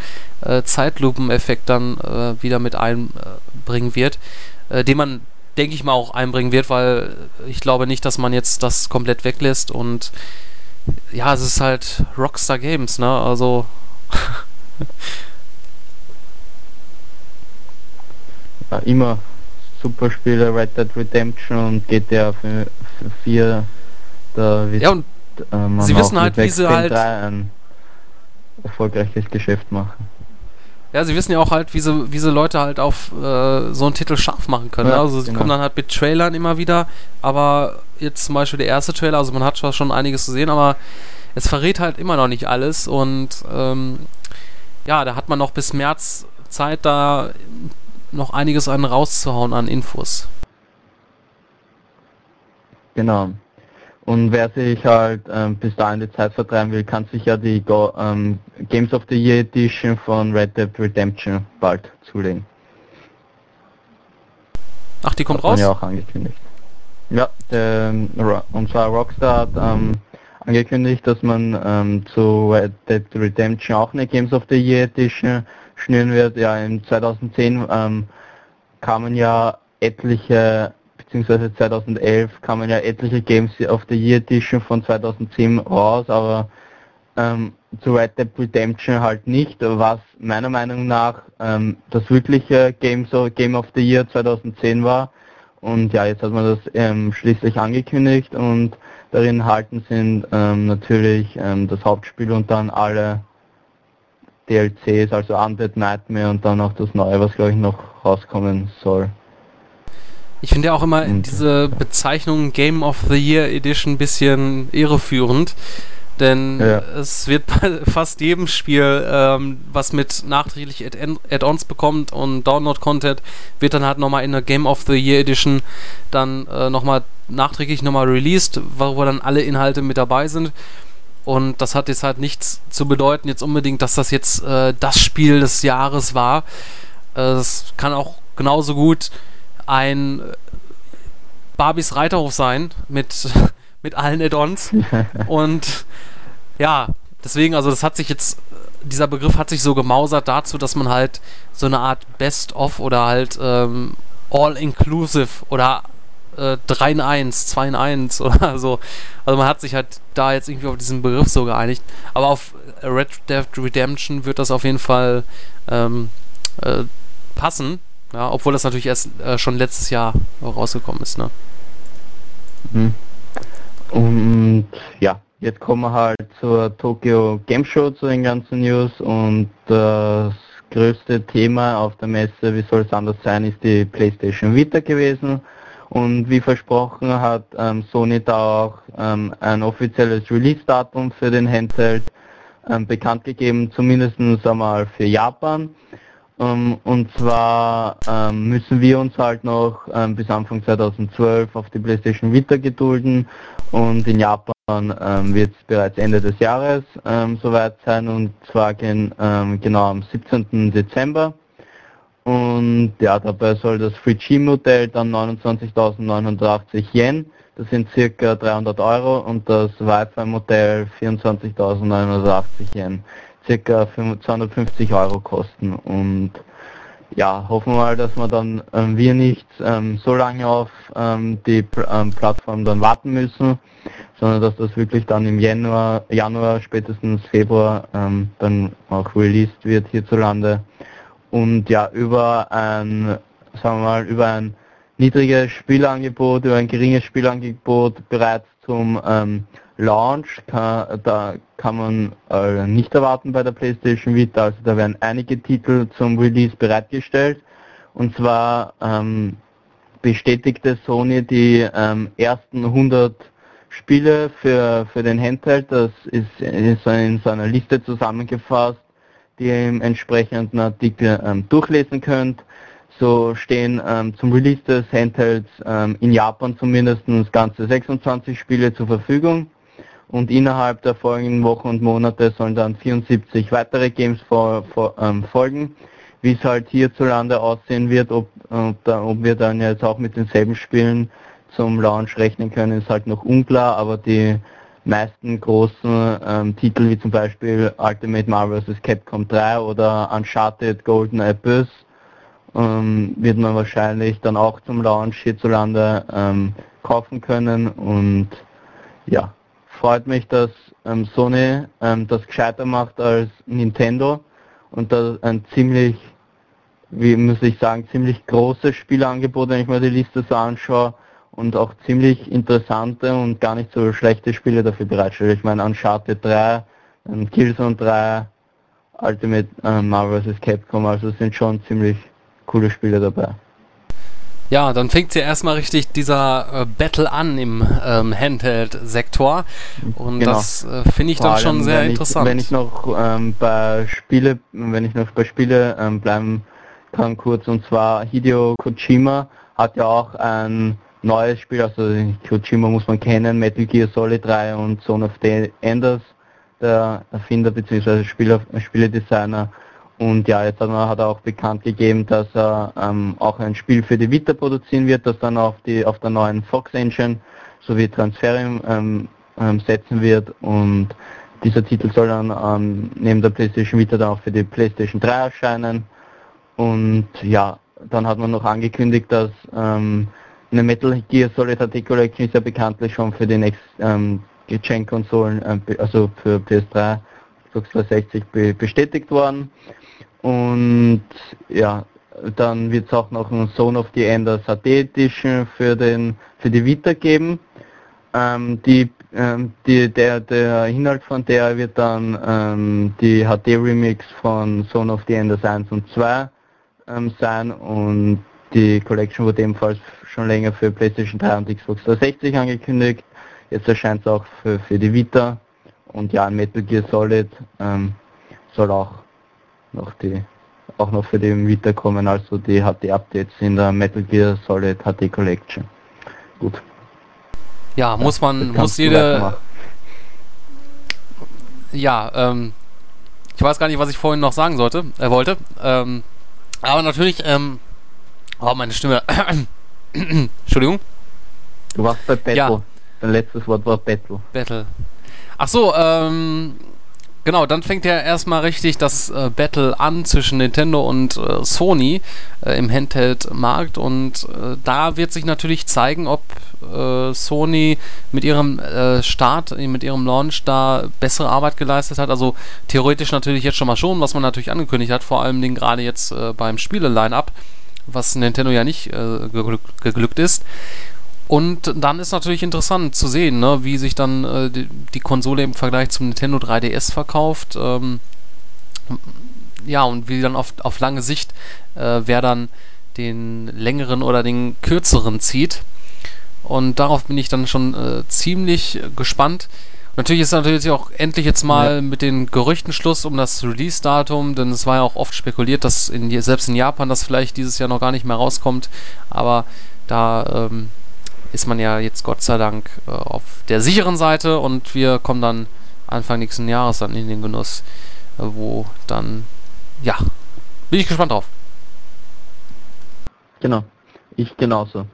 äh, Zeitlupen-Effekt dann äh, wieder mit einbringen wird, äh, den man, denke ich mal, auch einbringen wird, weil ich glaube nicht, dass man jetzt das komplett weglässt und ja, es ist halt Rockstar Games, ne? Also. ja, immer super Spiele, Red Dead Redemption und GTA 4. Da ja, und äh, sie wissen halt, wie sie halt ein erfolgreiches Geschäft machen. Ja, sie wissen ja auch halt, wie sie, wie sie Leute halt auf äh, so einen Titel scharf machen können. Ja, also sie genau. kommen dann halt mit Trailern immer wieder, aber jetzt zum Beispiel der erste Trailer, also man hat schon einiges zu sehen, aber es verrät halt immer noch nicht alles und ähm, ja, da hat man noch bis März Zeit, da noch einiges an rauszuhauen an Infos. Genau. Und wer sich halt ähm, bis dahin die Zeit vertreiben will, kann sich ja die Go ähm, Games of the Year Edition von Red Dead Redemption bald zulegen. Ach, die kommt Hat raus? ja auch angekündigt. Ja, der, und zwar Rockstar hat ähm, angekündigt, dass man ähm, zu Red Dead Redemption auch eine Games of the Year Edition schnüren wird. Ja, in 2010 ähm, kamen ja etliche, beziehungsweise 2011 kamen ja etliche Games of the Year Edition von 2010 raus, aber ähm, zu Red Dead Redemption halt nicht, was meiner Meinung nach ähm, das wirkliche Game, so Game of the Year 2010 war. Und ja, jetzt hat man das ähm, schließlich angekündigt und darin halten sind ähm, natürlich ähm, das Hauptspiel und dann alle DLCs, also Undead Nightmare und dann auch das neue, was glaube ich noch rauskommen soll. Ich finde ja auch immer und diese Bezeichnung Game of the Year Edition ein bisschen irreführend. Denn ja. es wird bei fast jedem Spiel, ähm, was mit nachträglich Add-ons bekommt und Download-Content, wird dann halt nochmal in der Game of the Year Edition dann äh, nochmal nachträglich nochmal released, wo dann alle Inhalte mit dabei sind. Und das hat jetzt halt nichts zu bedeuten, jetzt unbedingt, dass das jetzt äh, das Spiel des Jahres war. Es äh, kann auch genauso gut ein Barbies Reiterhof sein mit, mit allen Add-ons. Und ja, deswegen, also das hat sich jetzt, dieser Begriff hat sich so gemausert dazu, dass man halt so eine Art Best-of oder halt ähm, All-Inclusive oder äh, 3 in 1, 2 in 1 oder so. Also man hat sich halt da jetzt irgendwie auf diesen Begriff so geeinigt. Aber auf Red Dead Redemption wird das auf jeden Fall ähm, äh, passen. Ja, obwohl das natürlich erst äh, schon letztes Jahr rausgekommen ist. Ne? Mhm. Und ja, jetzt kommen wir halt zur Tokyo Game Show, zu den ganzen News und das größte Thema auf der Messe, wie soll es anders sein, ist die PlayStation Vita gewesen. Und wie versprochen hat ähm, Sony da auch ähm, ein offizielles Release-Datum für den Handheld ähm, bekannt gegeben, zumindest einmal für Japan. Ähm, und zwar ähm, müssen wir uns halt noch ähm, bis Anfang 2012 auf die PlayStation Vita gedulden und in Japan wird es bereits Ende des Jahres soweit sein und zwar gen, genau am 17. Dezember. Und ja, dabei soll das 3G-Modell dann 29.980 Yen, das sind circa 300 Euro, und das Wi-Fi-Modell 24.980 Yen, circa 250 Euro kosten. Und ja, hoffen wir mal, dass wir dann ähm, wir nicht ähm, so lange auf ähm, die ähm, Plattform dann warten müssen, sondern dass das wirklich dann im Januar, Januar spätestens Februar ähm, dann auch released wird hierzulande und ja über ein, sagen wir mal, über ein niedriges Spielangebot, über ein geringes Spielangebot bereits zum ähm, Launch, kann, da kann man äh, nicht erwarten bei der PlayStation Vita, also da werden einige Titel zum Release bereitgestellt. Und zwar ähm, bestätigte Sony die ähm, ersten 100 Spiele für, für den Handheld, das ist, ist in seiner Liste zusammengefasst, die ihr im entsprechenden Artikel ähm, durchlesen könnt. So stehen ähm, zum Release des Handhelds ähm, in Japan zumindest ganze 26 Spiele zur Verfügung und innerhalb der folgenden Wochen und Monate sollen dann 74 weitere Games ähm, folgen. Wie es halt hierzulande aussehen wird, ob, da, ob wir dann jetzt auch mit denselben Spielen zum Launch rechnen können, ist halt noch unklar, aber die meisten großen ähm, Titel wie zum Beispiel Ultimate Marvel vs. Capcom 3 oder Uncharted Golden Abyss ähm, wird man wahrscheinlich dann auch zum Launch hierzulande ähm, kaufen können und ja, freut mich, dass ähm, Sony ähm, das gescheiter macht als Nintendo und da ein ziemlich, wie muss ich sagen, ziemlich großes Spielangebot, wenn ich mir die Liste so anschaue, und auch ziemlich interessante und gar nicht so schlechte Spiele dafür bereitstellt. Ich meine Uncharted 3, ähm, Killzone 3, Ultimate äh, Marvel vs. Capcom, also sind schon ziemlich coole Spiele dabei. Ja, dann fängt ja erstmal richtig dieser äh, Battle an im ähm, Handheld-Sektor und genau. das äh, finde ich dann schon sehr wenn interessant. Ich, wenn ich noch ähm, bei Spiele, wenn ich noch bei Spiele ähm, bleiben kann kurz und zwar Hideo Kojima hat ja auch ein neues Spiel, also Kojima muss man kennen, Metal Gear Solid 3 und Zone of the Enders, der Erfinder bzw. Spieler, Spieledesigner. Und ja, jetzt hat, man, er auch bekannt gegeben, dass er ähm, auch ein Spiel für die Vita produzieren wird, das dann auf, die, auf der neuen Fox Engine sowie Transferium ähm, ähm, setzen wird. Und dieser Titel soll dann ähm, neben der PlayStation Vita dann auch für die PlayStation 3 erscheinen. Und ja, dann hat man noch angekündigt, dass ähm, eine Metal Gear Solid Collection ist ja bekanntlich schon für die nächsten Gen-Konsolen, äh, also für PS3, Xbox 360 be bestätigt worden. Und ja, dann wird es auch noch ein Zone of the Enders HD Edition für den für die Vita geben. Ähm, die, ähm, die, der, der Inhalt von der wird dann ähm, die HD Remix von Zone of the Enders 1 und 2 ähm, sein und die Collection wurde ebenfalls schon länger für PlayStation 3 und Xbox 360 angekündigt. Jetzt erscheint es auch für, für die Vita. Und ja, Metal Gear Solid ähm, soll auch noch die auch noch für die Vita kommen, also die HD-Updates in der Metal Gear Solid HD Collection. Gut. Ja, muss man, muss jede. Ja, ähm, ich weiß gar nicht, was ich vorhin noch sagen sollte, äh, wollte. Ähm, aber natürlich, ähm, oh, meine Stimme. Entschuldigung. Du warst bei Battle. Ja. Dein letztes Wort war Battle. Battle. Ach so, ähm, genau, dann fängt ja erstmal richtig das äh, Battle an zwischen Nintendo und äh, Sony äh, im Handheld-Markt und äh, da wird sich natürlich zeigen, ob äh, Sony mit ihrem äh, Start, mit ihrem Launch da bessere Arbeit geleistet hat. Also theoretisch natürlich jetzt schon mal schon, was man natürlich angekündigt hat, vor allem gerade jetzt beim Spiele-Line-Up was Nintendo ja nicht äh, geglückt, geglückt ist. Und dann ist natürlich interessant zu sehen, ne, wie sich dann äh, die, die, Konsole im Vergleich zum Nintendo 3DS verkauft. Ähm, ja, und wie dann auf, auf lange Sicht, äh, wer dann den längeren oder den kürzeren zieht. Und darauf bin ich dann schon äh, ziemlich gespannt. Natürlich ist natürlich auch endlich jetzt mal ja. mit den Gerüchten Schluss um das Release-Datum, denn es war ja auch oft spekuliert, dass in, selbst in Japan das vielleicht dieses Jahr noch gar nicht mehr rauskommt. Aber da ähm, ist man ja jetzt Gott sei Dank äh, auf der sicheren Seite und wir kommen dann Anfang nächsten Jahres dann in den Genuss, äh, wo dann, ja, bin ich gespannt drauf. Genau, ich genauso.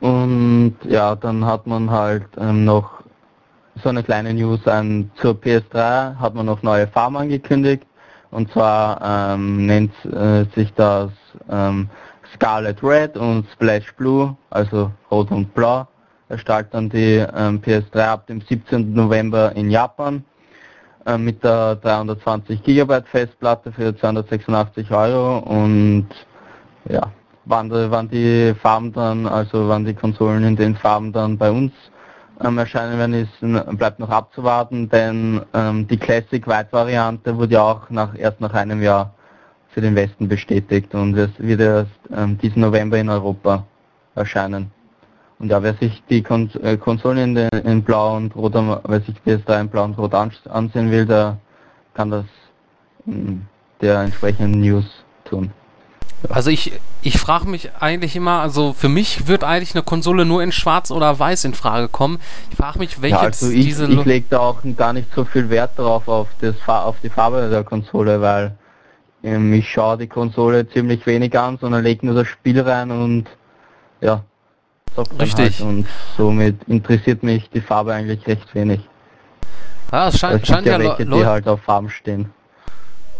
Und ja, dann hat man halt ähm, noch so eine kleine News ähm, zur PS3, hat man noch neue Farben angekündigt. Und zwar ähm, nennt äh, sich das ähm, Scarlet Red und Splash Blue, also Rot und Blau. Erstellt dann die ähm, PS3 ab dem 17. November in Japan äh, mit der 320 GB Festplatte für 286 Euro und ja, wann, wann die Farben dann, also wann die Konsolen in den Farben dann bei uns ähm, erscheinen werden, ist, bleibt noch abzuwarten, denn ähm, die Classic White Variante wurde ja auch nach, erst nach einem Jahr für den Westen bestätigt und es wird erst ähm, diesen November in Europa erscheinen. Und ja, wer sich die Kon äh, Konsolen in, in, Blau und Rot, wer sich PS3 in Blau und Rot ansehen will, der kann das in der entsprechenden News tun. Also ich, ich frage mich eigentlich immer, also für mich wird eigentlich eine Konsole nur in Schwarz oder Weiß in Frage kommen. Ich frage mich, welche ja, also ich, diese... Ich lege da auch gar nicht so viel Wert darauf, auf, das, auf die Farbe der Konsole, weil ich schaue die Konsole ziemlich wenig an, sondern lege nur das Spiel rein und ja, Richtig. Halt und somit interessiert mich die Farbe eigentlich recht wenig. Ja, es scheint, scheint ja, ja welche, die halt auf Farben stehen.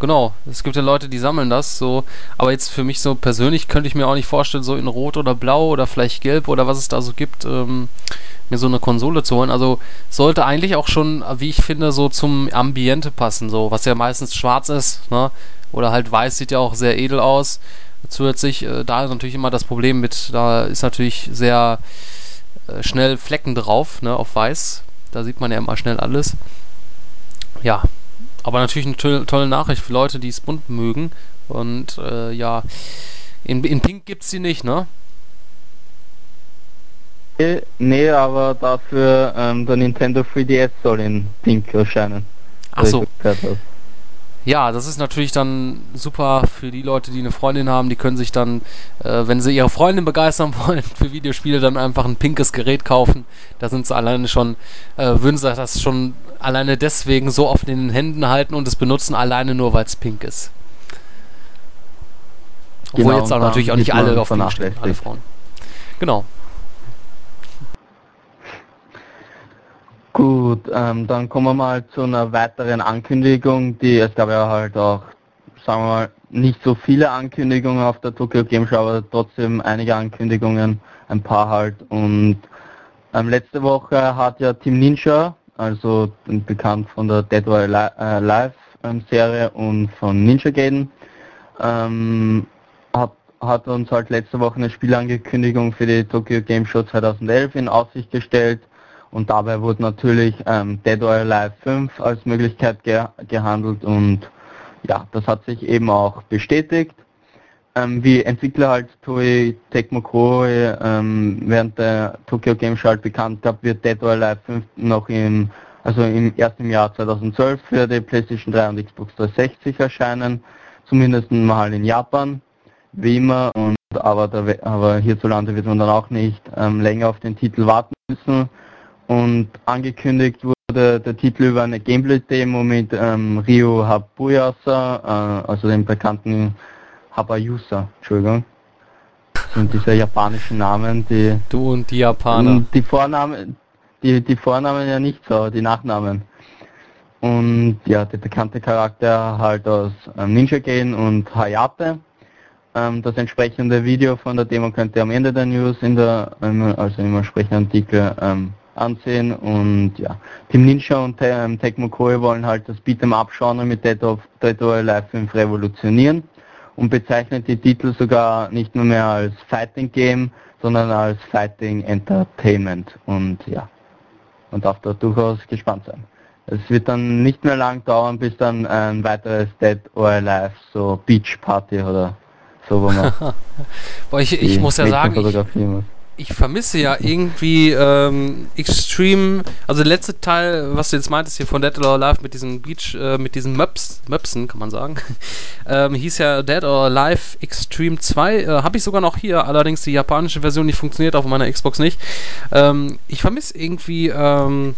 Genau, es gibt ja Leute, die sammeln das so, aber jetzt für mich so persönlich könnte ich mir auch nicht vorstellen, so in Rot oder Blau oder vielleicht Gelb oder was es da so gibt, ähm, mir so eine Konsole zu holen. Also sollte eigentlich auch schon, wie ich finde, so zum Ambiente passen, so was ja meistens schwarz ist, ne? Oder halt weiß sieht ja auch sehr edel aus. Zusätzlich, äh, da ist natürlich immer das Problem mit, da ist natürlich sehr äh, schnell Flecken drauf, ne, auf weiß. Da sieht man ja immer schnell alles. Ja, aber natürlich eine to tolle Nachricht für Leute, die es bunt mögen. Und äh, ja, in, in Pink gibt es die nicht, ne? Nee, aber dafür ähm, der Nintendo 3DS soll in Pink erscheinen. Achso. Ja, das ist natürlich dann super für die Leute, die eine Freundin haben. Die können sich dann, äh, wenn sie ihre Freundin begeistern wollen für Videospiele, dann einfach ein pinkes Gerät kaufen. Da sind sie alleine schon, äh, würden sie das schon alleine deswegen so oft in den Händen halten und es benutzen, alleine nur weil es pink ist. Obwohl genau, jetzt auch natürlich auch nicht alle auf den stehen, alle Frauen. Genau. Gut, ähm, dann kommen wir mal zu einer weiteren Ankündigung, die es gab ja halt auch, sagen wir mal, nicht so viele Ankündigungen auf der Tokyo Game Show, aber trotzdem einige Ankündigungen, ein paar halt. Und ähm, letzte Woche hat ja Team Ninja, also bekannt von der Dead or Alive ähm, Serie und von Ninja Gaiden, ähm, hat, hat uns halt letzte Woche eine Spielankündigung für die Tokyo Game Show 2011 in Aussicht gestellt und dabei wurde natürlich ähm, Dead or Alive 5 als Möglichkeit ge gehandelt und ja, das hat sich eben auch bestätigt. Ähm, wie Entwickler halt Toei Tecmo Koei ähm, während der Tokyo Game Show halt bekannt gab, wird Dead or Alive 5 noch im also im ersten Jahr 2012 für die PlayStation 3 und Xbox 360 erscheinen, zumindest mal in Japan, wie immer, und aber, der, aber hierzulande wird man dann auch nicht ähm, länger auf den Titel warten müssen und angekündigt wurde der Titel über eine Gameplay-Demo mit ähm, Ryo Habuyasa, äh, also dem bekannten Habayusa, Entschuldigung. Das sind diese japanischen Namen, die... Du und die Japaner. Die Vornamen, die, die Vornamen ja nicht so, die Nachnamen. Und ja, der bekannte Charakter halt aus ähm, Ninja Gaiden und Hayate. Ähm, das entsprechende Video von der Demo könnt ihr am Ende der News in der, ähm, also im entsprechenden Artikel ähm, ansehen und ja, Team Ninja und ähm, Tecmo Koei wollen halt das Beat'em Up Genre mit Dead, of, Dead or Alive 5 revolutionieren und bezeichnet die Titel sogar nicht nur mehr als Fighting Game, sondern als Fighting Entertainment und ja, man darf da durchaus gespannt sein. Es wird dann nicht mehr lang dauern, bis dann ein weiteres Dead or Alive, so Beach Party oder so, wo man Boah, ich, ich muss ja sagen, ich, ich vermisse ja irgendwie ähm, Extreme, also der letzte Teil, was du jetzt meintest hier von Dead or Alive mit diesem Beach, äh, mit diesen Möps, Möpsen, kann man sagen, ähm, hieß ja Dead or Alive Extreme 2, äh, habe ich sogar noch hier, allerdings die japanische Version, die funktioniert auf meiner Xbox nicht. Ähm, ich vermisse irgendwie, ähm,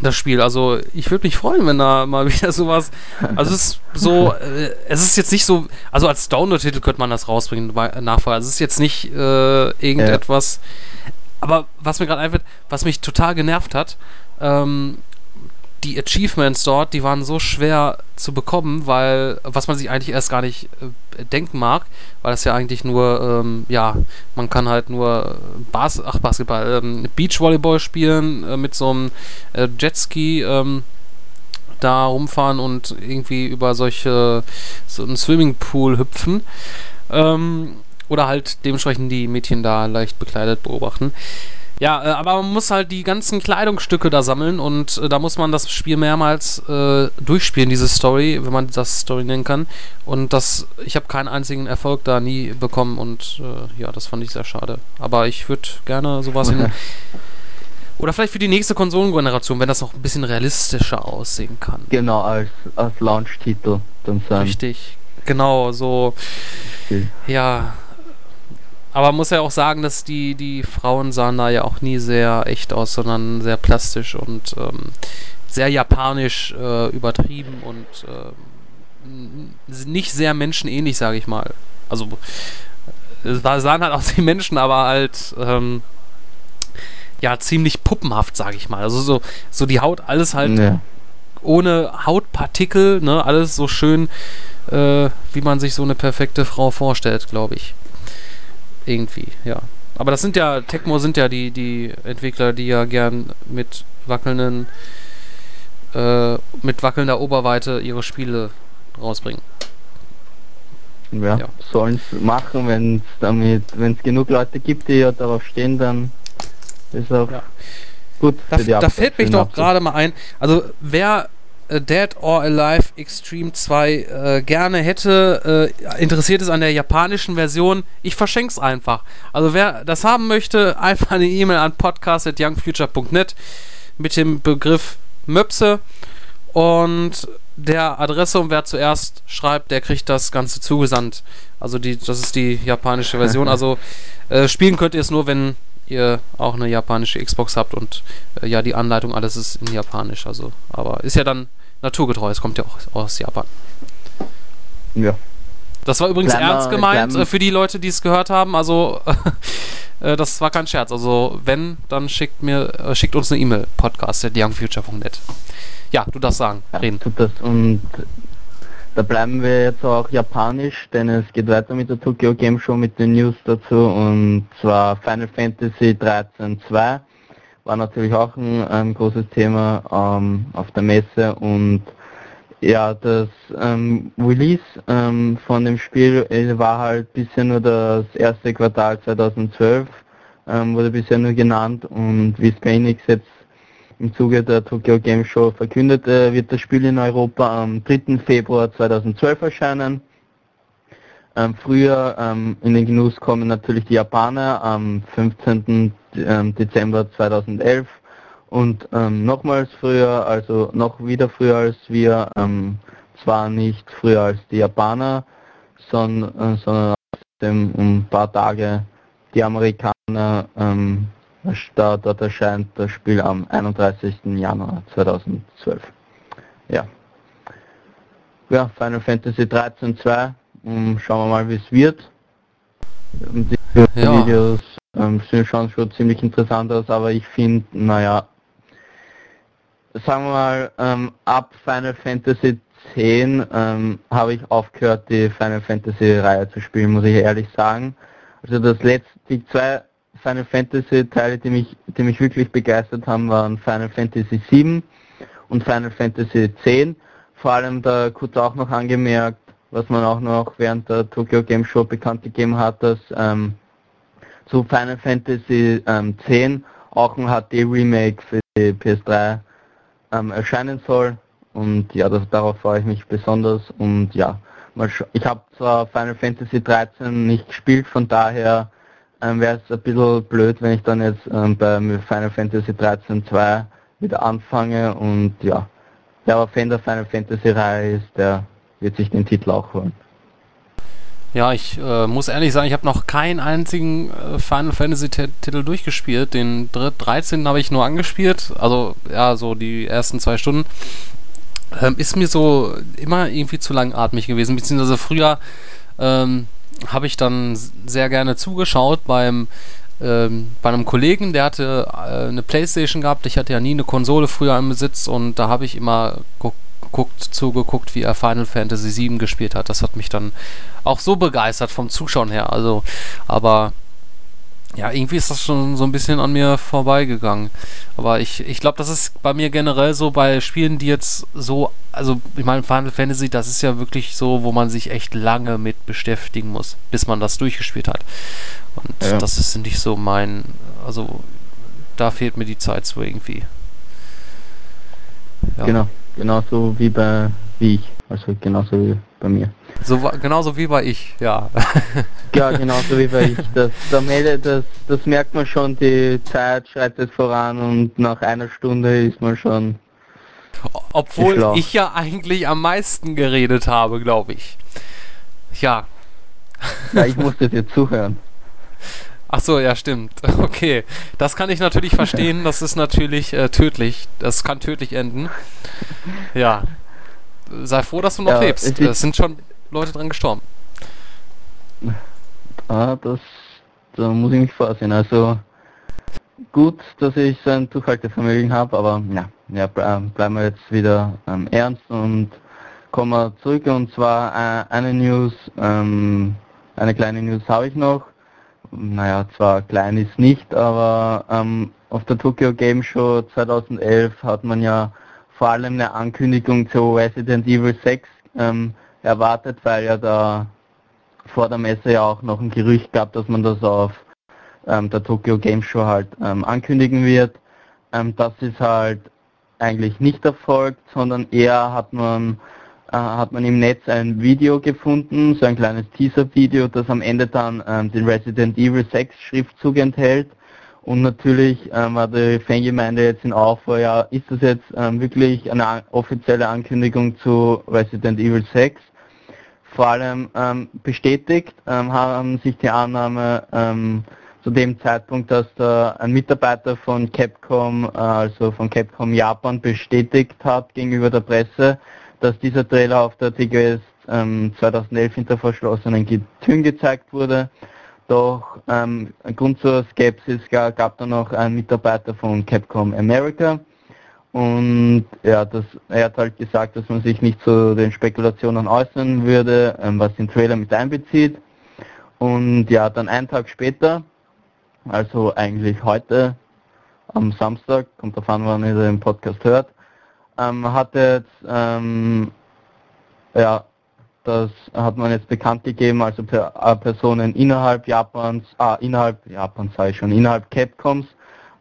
das Spiel. Also ich würde mich freuen, wenn da mal wieder sowas. Also es ist so, äh, es ist jetzt nicht so, also als Download-Titel könnte man das rausbringen, Nachfolger. Also es ist jetzt nicht äh, irgendetwas. Ja. Aber was mir gerade einfällt, was mich total genervt hat, ähm, die Achievements dort, die waren so schwer zu bekommen, weil, was man sich eigentlich erst gar nicht äh, denken mag, weil das ja eigentlich nur, ähm, ja, man kann halt nur Bas ach, Basketball, ähm, Beachvolleyball spielen äh, mit so einem äh, Jetski, ähm, da rumfahren und irgendwie über solche, so einen Swimmingpool hüpfen. Ähm, oder halt dementsprechend die Mädchen da leicht bekleidet beobachten. Ja, äh, aber man muss halt die ganzen Kleidungsstücke da sammeln und äh, da muss man das Spiel mehrmals äh, durchspielen, diese Story, wenn man das Story nennen kann. Und das, ich habe keinen einzigen Erfolg da nie bekommen und äh, ja, das fand ich sehr schade. Aber ich würde gerne sowas in. Oder vielleicht für die nächste Konsolengeneration, wenn das noch ein bisschen realistischer aussehen kann. Genau, als, als Launch-Titel dann sein. Richtig, genau, so. Okay. Ja, aber man muss ja auch sagen, dass die, die Frauen sahen da ja auch nie sehr echt aus, sondern sehr plastisch und ähm, sehr japanisch äh, übertrieben und äh, nicht sehr menschenähnlich, sage ich mal. Also es war, sahen halt aus wie Menschen, aber halt ähm, ja ziemlich puppenhaft, sage ich mal. Also so, so die Haut, alles halt ja. ohne Hautpartikel, ne, alles so schön, äh, wie man sich so eine perfekte Frau vorstellt, glaube ich. Irgendwie, ja. Aber das sind ja, Tecmo sind ja die, die Entwickler, die ja gern mit wackelnden, äh, mit wackelnder Oberweite ihre Spiele rausbringen. Ja, ja. sollen es machen, wenn es damit, wenn es genug Leute gibt, die ja darauf stehen, dann ist auch ja. gut. Da, da fällt mich doch gerade mal ein, also wer Dead or Alive Extreme 2 äh, gerne hätte, äh, interessiert ist an der japanischen Version, ich verschenke es einfach. Also wer das haben möchte, einfach eine E-Mail an podcast.youngfuture.net mit dem Begriff Möpse und der Adresse und wer zuerst schreibt, der kriegt das Ganze zugesandt. Also die, das ist die japanische Version. Also äh, spielen könnt ihr es nur, wenn ihr auch eine japanische Xbox habt und äh, ja, die Anleitung, alles ist in Japanisch. Also, aber ist ja dann naturgetreu. Es kommt ja auch aus Japan. Ja. Das war übrigens kleiner, ernst gemeint äh, für die Leute, die es gehört haben. Also, äh, das war kein Scherz. Also, wenn, dann schickt mir, äh, schickt uns eine E-Mail, podcast.youngfuture.net. Ja, du darfst sagen, ja, reden. Tut das. Und da bleiben wir jetzt auch japanisch, denn es geht weiter mit der Tokyo Game Show mit den News dazu und zwar Final Fantasy 13 2 war natürlich auch ein, ein großes Thema ähm, auf der Messe und ja, das ähm, Release ähm, von dem Spiel äh, war halt bisher nur das erste Quartal 2012, ähm, wurde bisher nur genannt und wie Square Enix jetzt im Zuge der Tokyo Game Show verkündet, wird das Spiel in Europa am 3. Februar 2012 erscheinen. Ähm, früher ähm, in den Genuss kommen natürlich die Japaner am 15. Ähm, Dezember 2011 und ähm, nochmals früher, also noch wieder früher als wir, ähm, zwar nicht früher als die Japaner, sondern, äh, sondern um ein paar Tage die Amerikaner, ähm, dort erscheint das Spiel am 31. Januar 2012. Ja. Ja, Final Fantasy 13 2 um, schauen wir mal, wie es wird. Die ja. Videos ähm, schauen schon ziemlich interessant aus, aber ich finde, naja, sagen wir mal, ähm, ab Final Fantasy 10 ähm, habe ich aufgehört, die Final Fantasy Reihe zu spielen, muss ich ehrlich sagen. Also das letzte, die zwei Final Fantasy Teile, die mich, die mich wirklich begeistert haben, waren Final Fantasy 7 und Final Fantasy 10. Vor allem da kurz auch noch angemerkt, was man auch noch während der Tokyo Game Show bekannt gegeben hat, dass ähm, zu Final Fantasy ähm, 10 auch ein HD-Remake für die PS3 ähm, erscheinen soll. Und ja, das, darauf freue ich mich besonders. Und ja, ich habe zwar Final Fantasy 13 nicht gespielt, von daher ähm, wäre es ein bisschen blöd, wenn ich dann jetzt ähm, bei Final Fantasy 13 2 wieder anfange. Und ja, wer aber Fan der Final Fantasy Reihe ist, der wird sich den Titel auch holen. Ja, ich äh, muss ehrlich sagen, ich habe noch keinen einzigen äh, Final Fantasy Titel durchgespielt. Den 13. habe ich nur angespielt, also ja, so die ersten zwei Stunden. Ähm, ist mir so immer irgendwie zu langatmig gewesen, beziehungsweise früher ähm, habe ich dann sehr gerne zugeschaut beim ähm, bei einem Kollegen, der hatte äh, eine Playstation gehabt. Ich hatte ja nie eine Konsole früher im Besitz und da habe ich immer geguckt, zugeguckt, wie er Final Fantasy VII gespielt hat. Das hat mich dann auch so begeistert vom Zuschauen her. Also, aber ja, irgendwie ist das schon so ein bisschen an mir vorbeigegangen. Aber ich, ich glaube, das ist bei mir generell so bei Spielen, die jetzt so, also ich meine, Final Fantasy, das ist ja wirklich so, wo man sich echt lange mit beschäftigen muss, bis man das durchgespielt hat. Und ja. das ist nicht so mein, also da fehlt mir die Zeit so irgendwie. Ja. Genau, genauso wie bei wie ich, also genauso wie bei mir. So, genauso wie bei ich, ja. ja, genauso wie bei ich. Das, das, das merkt man schon, die Zeit schreitet voran und nach einer Stunde ist man schon. Obwohl geschlafen. ich ja eigentlich am meisten geredet habe, glaube ich. Ja. Ja, ich musste dir zuhören. Ach so, ja, stimmt. Okay. Das kann ich natürlich verstehen. Das ist natürlich äh, tödlich. Das kann tödlich enden. Ja. Sei froh, dass du noch ja, lebst. Es sind schon Leute dran gestorben. Ah, das, da muss ich mich vorsehen. Also gut, dass ich so ein Durchhaltevermögen habe, aber ja, ja bleiben wir jetzt wieder ähm, ernst und kommen wir zurück und zwar äh, eine News, ähm, eine kleine News habe ich noch. Naja, zwar klein ist nicht, aber ähm, auf der Tokyo Game Show 2011 hat man ja vor allem eine Ankündigung zu Resident Evil 6 ähm, erwartet, weil ja da vor der Messe ja auch noch ein Gerücht gab, dass man das auf ähm, der Tokyo Game Show halt ähm, ankündigen wird. Ähm, das ist halt eigentlich nicht erfolgt, sondern eher hat man äh, hat man im Netz ein Video gefunden, so ein kleines Teaser-Video, das am Ende dann ähm, den Resident Evil 6 Schriftzug enthält. Und natürlich ähm, war die Fangemeinde jetzt in Aufruhr, ja, ist das jetzt ähm, wirklich eine offizielle Ankündigung zu Resident Evil 6? Vor allem ähm, bestätigt ähm, haben sich die Annahme ähm, zu dem Zeitpunkt, dass da ein Mitarbeiter von Capcom, äh, also von Capcom Japan, bestätigt hat gegenüber der Presse, dass dieser Trailer auf der TGS 2011 hinter verschlossenen Türen gezeigt wurde doch ähm, Grund zur Skepsis gab, dann noch einen Mitarbeiter von Capcom America und ja, das, er hat halt gesagt, dass man sich nicht zu den Spekulationen äußern würde, ähm, was den Trailer mit einbezieht. Und ja, dann einen Tag später, also eigentlich heute, am Samstag, kommt davon, wann ihr den Podcast hört, ähm, hat jetzt ähm, ja, das hat man jetzt bekannt gegeben, also äh, Personen innerhalb Japans, ah, innerhalb Japans sei schon, innerhalb Capcoms,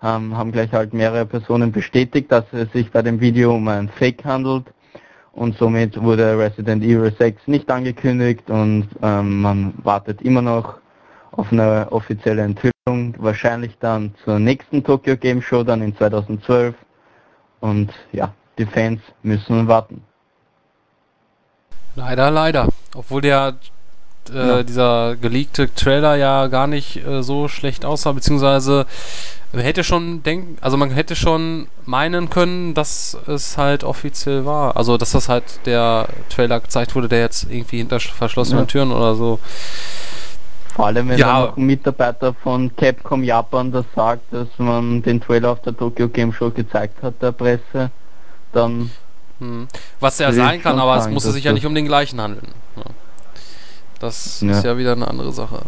ähm, haben gleich halt mehrere Personen bestätigt, dass es sich bei dem Video um ein Fake handelt. Und somit wurde Resident Evil 6 nicht angekündigt und ähm, man wartet immer noch auf eine offizielle Enthüllung, wahrscheinlich dann zur nächsten Tokyo Game Show dann in 2012 und ja, die Fans müssen warten. Leider, leider. Obwohl der äh, ja. dieser geleakte Trailer ja gar nicht äh, so schlecht aussah, beziehungsweise hätte schon denken, also man hätte schon meinen können, dass es halt offiziell war. Also dass das halt der Trailer gezeigt wurde, der jetzt irgendwie hinter verschlossenen ja. Türen oder so. Vor allem wenn ja. noch ein Mitarbeiter von Capcom Japan das sagt, dass man den Trailer auf der Tokyo Game Show gezeigt hat, der Presse, dann hm. Was ja sein kann, aber es muss sich ja nicht um den gleichen handeln. Ja. Das ja. ist ja wieder eine andere Sache.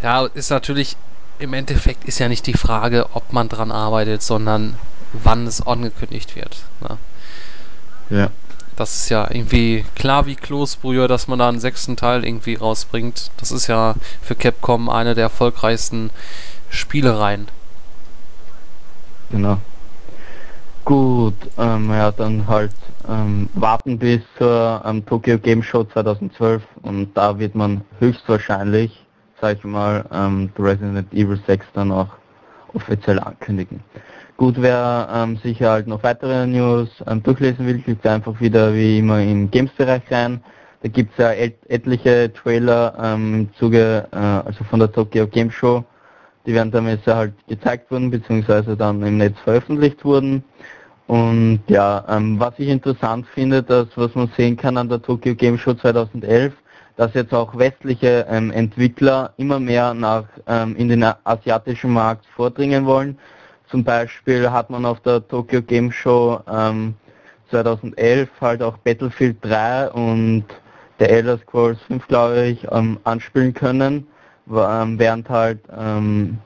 Ja, ist natürlich, im Endeffekt ist ja nicht die Frage, ob man dran arbeitet, sondern wann es angekündigt wird. Ne? Ja. Das ist ja irgendwie klar wie Kloßbrühe, dass man da einen sechsten Teil irgendwie rausbringt. Das ist ja für Capcom eine der erfolgreichsten Spielereien. Genau. Gut, ähm, ja, dann halt ähm, warten bis zur ähm, Tokyo Game Show 2012 und da wird man höchstwahrscheinlich, sag ich mal, ähm, Resident Evil 6 dann auch offiziell ankündigen. Gut, wer ähm, sicher halt noch weitere News ähm, durchlesen will, klickt einfach wieder wie immer im Games-Bereich rein. da gibt es ja et etliche Trailer ähm, im Zuge, äh, also von der Tokyo Game Show, die während der Messe halt gezeigt wurden, beziehungsweise dann im Netz veröffentlicht wurden. Und ja, ähm, was ich interessant finde, dass was man sehen kann an der Tokyo Game Show 2011, dass jetzt auch westliche ähm, Entwickler immer mehr nach ähm, in den asiatischen Markt vordringen wollen. Zum Beispiel hat man auf der Tokyo Game Show ähm, 2011 halt auch Battlefield 3 und der Elder Scrolls 5, glaube ich, ähm, anspielen können, ähm, während halt ähm,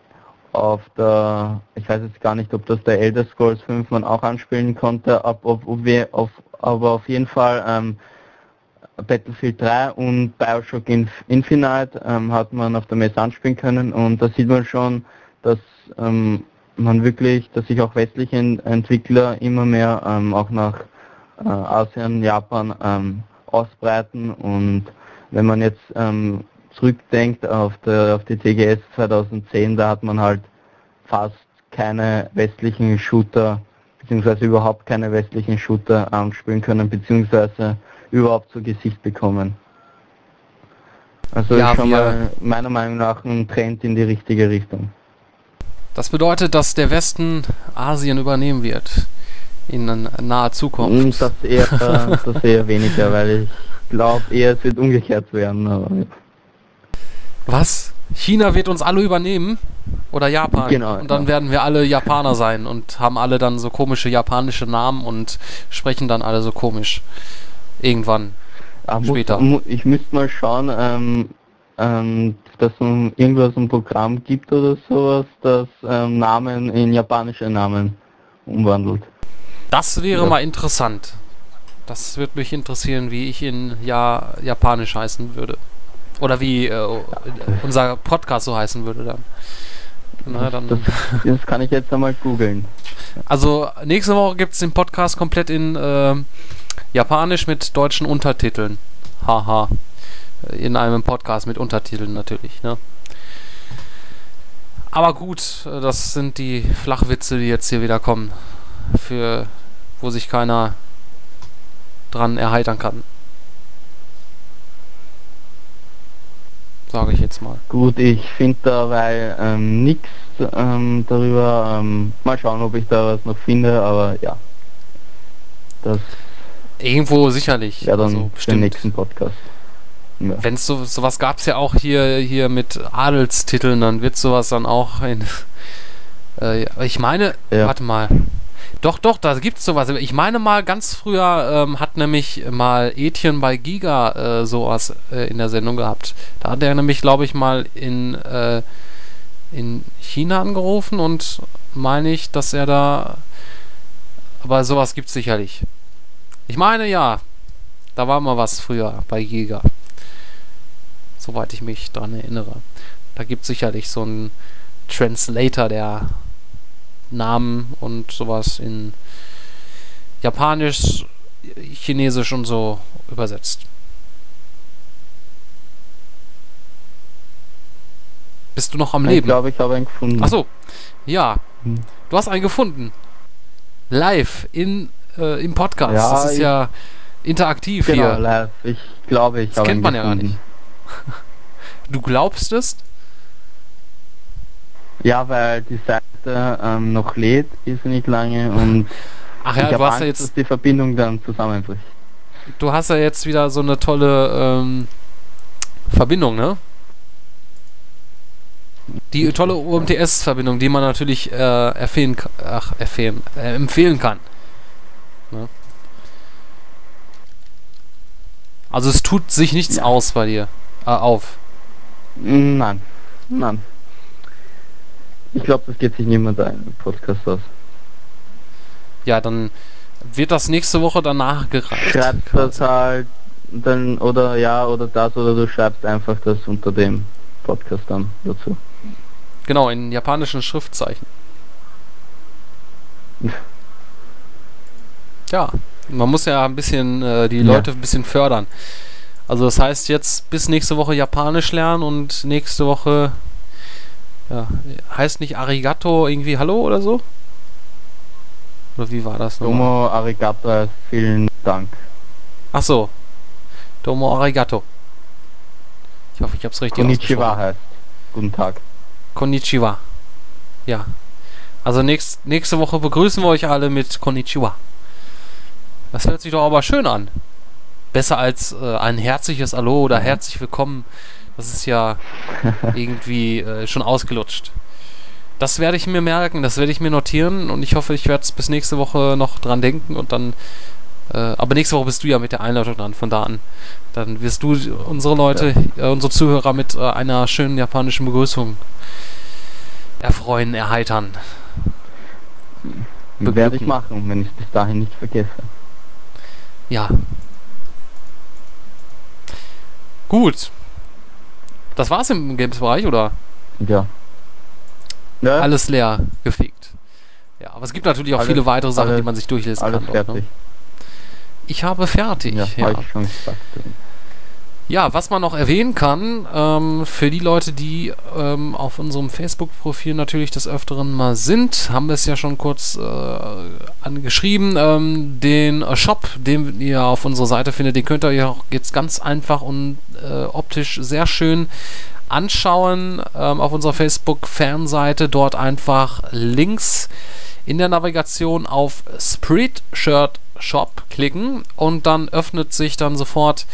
auf der, ich weiß jetzt gar nicht, ob das der Elder Scrolls 5 man auch anspielen konnte, ob wir auf, aber auf jeden Fall ähm, Battlefield 3 und Bioshock Infinite ähm, hat man auf der Messe anspielen können. Und da sieht man schon, dass ähm, man wirklich, dass sich auch westliche Entwickler immer mehr ähm, auch nach äh, Asien, Japan ähm, ausbreiten und wenn man jetzt ähm, zurückdenkt auf, der, auf die TGS 2010, da hat man halt fast keine westlichen Shooter beziehungsweise überhaupt keine westlichen Shooter anspielen können beziehungsweise überhaupt zu Gesicht bekommen. Also ja, ist schon mal meiner Meinung nach ein Trend in die richtige Richtung. Das bedeutet, dass der Westen Asien übernehmen wird in naher Zukunft. Hm, das eher, das eher weniger, weil ich glaube eher es wird umgekehrt werden. Was? China wird uns alle übernehmen? Oder Japan? Genau. Und dann ja. werden wir alle Japaner sein und haben alle dann so komische japanische Namen und sprechen dann alle so komisch. Irgendwann. Ach, später. Muss, ich müsste mal schauen, ähm, ähm, dass es irgendwas ein Programm gibt oder sowas, das ähm, Namen in japanische Namen umwandelt. Das wäre ja. mal interessant. Das würde mich interessieren, wie ich in ja, Japanisch heißen würde. Oder wie äh, unser Podcast so heißen würde dann. Na, dann. Das, das, kann ich jetzt einmal googeln. Also nächste Woche gibt es den Podcast komplett in äh, Japanisch mit deutschen Untertiteln. Haha. In einem Podcast mit Untertiteln natürlich, ne? Aber gut, das sind die Flachwitze, die jetzt hier wieder kommen. Für wo sich keiner dran erheitern kann. Sage ich jetzt mal. Gut, ich finde dabei ähm, nichts ähm, darüber. Ähm, mal schauen, ob ich da was noch finde, aber ja. Das Irgendwo sicherlich. Ja, dann also bestimmt. nächsten Podcast. Ja. Wenn es so sowas gab es ja auch hier hier mit Adelstiteln, dann wird sowas dann auch in. Äh, ich meine, ja. warte mal. Doch, doch, da gibt es sowas. Ich meine mal, ganz früher ähm, hat nämlich mal Etienne bei Giga äh, sowas äh, in der Sendung gehabt. Da hat er nämlich, glaube ich, mal in, äh, in China angerufen und meine ich, dass er da. Aber sowas gibt es sicherlich. Ich meine ja, da war mal was früher bei Giga. Soweit ich mich dran erinnere. Da gibt es sicherlich so einen Translator, der Namen und sowas in Japanisch, Chinesisch und so übersetzt. Bist du noch am Leben? Ich glaube, ich habe einen gefunden. Achso, ja. Hm. Du hast einen gefunden. Live in äh, im Podcast. Ja, das ist ja interaktiv genau, hier. Live. Ich glaube, ich Das kennt man gefunden. ja gar nicht. Du glaubst es? Ja, weil die Seite ähm, noch lädt, ist nicht lange und Ach ja, ich du hast Angst, ja jetzt dass die Verbindung dann zusammenbricht. Du hast ja jetzt wieder so eine tolle ähm, Verbindung, ne? Die tolle UMTS-Verbindung, die man natürlich äh, erfehlen, ach, erfehlen, äh, empfehlen kann. Ne? Also es tut sich nichts ja. aus bei dir. Äh, auf. Nein. Nein. Ich glaube, das geht sich niemand ein Podcast aus. Ja, dann wird das nächste Woche danach gereicht. Schreibst das halt dann oder ja oder das oder du schreibst einfach das unter dem Podcast dann dazu. Genau, in japanischen Schriftzeichen. Ja, man muss ja ein bisschen äh, die Leute ein bisschen fördern. Also das heißt jetzt bis nächste Woche Japanisch lernen und nächste Woche ja, heißt nicht Arigato irgendwie Hallo oder so? Oder wie war das nochmal? Domo Arigato, vielen Dank. Ach so. Domo arigato. Ich hoffe, ich habe es richtig Konnichiwa heißt. Guten Tag. Konnichiwa. Ja. Also nächst, nächste Woche begrüßen wir euch alle mit Konnichiwa. Das hört sich doch aber schön an. Besser als äh, ein herzliches Hallo oder herzlich willkommen. Das ist ja irgendwie äh, schon ausgelutscht. Das werde ich mir merken, das werde ich mir notieren und ich hoffe, ich werde es bis nächste Woche noch dran denken und dann. Äh, aber nächste Woche bist du ja mit der Einleitung dran, von da an. Dann wirst du unsere Leute, äh, unsere Zuhörer mit äh, einer schönen japanischen Begrüßung erfreuen, erheitern. Werde ich machen, wenn ich bis dahin nicht vergesse. Ja. Gut. Das war's im Games-Bereich, oder? Ja. Ja, Alles leer gefegt. Ja, aber es gibt natürlich auch Alles- viele weitere Sachen, alles- die man sich durchlesen alles kann. dort, fertig. Ne? Ich habe fertig. Ja, Ja, ich schon gesagt. Ja, was man noch erwähnen kann, ähm, für die Leute, die ähm, auf unserem Facebook-Profil natürlich des Öfteren mal sind, haben wir es ja schon kurz äh, angeschrieben. Ähm, den Shop, den ihr auf unserer Seite findet, den könnt ihr euch auch jetzt ganz einfach und äh, optisch sehr schön anschauen ähm, auf unserer Facebook-Fanseite. Dort einfach links in der Navigation auf Spreadshirt Shop klicken und dann öffnet sich dann sofort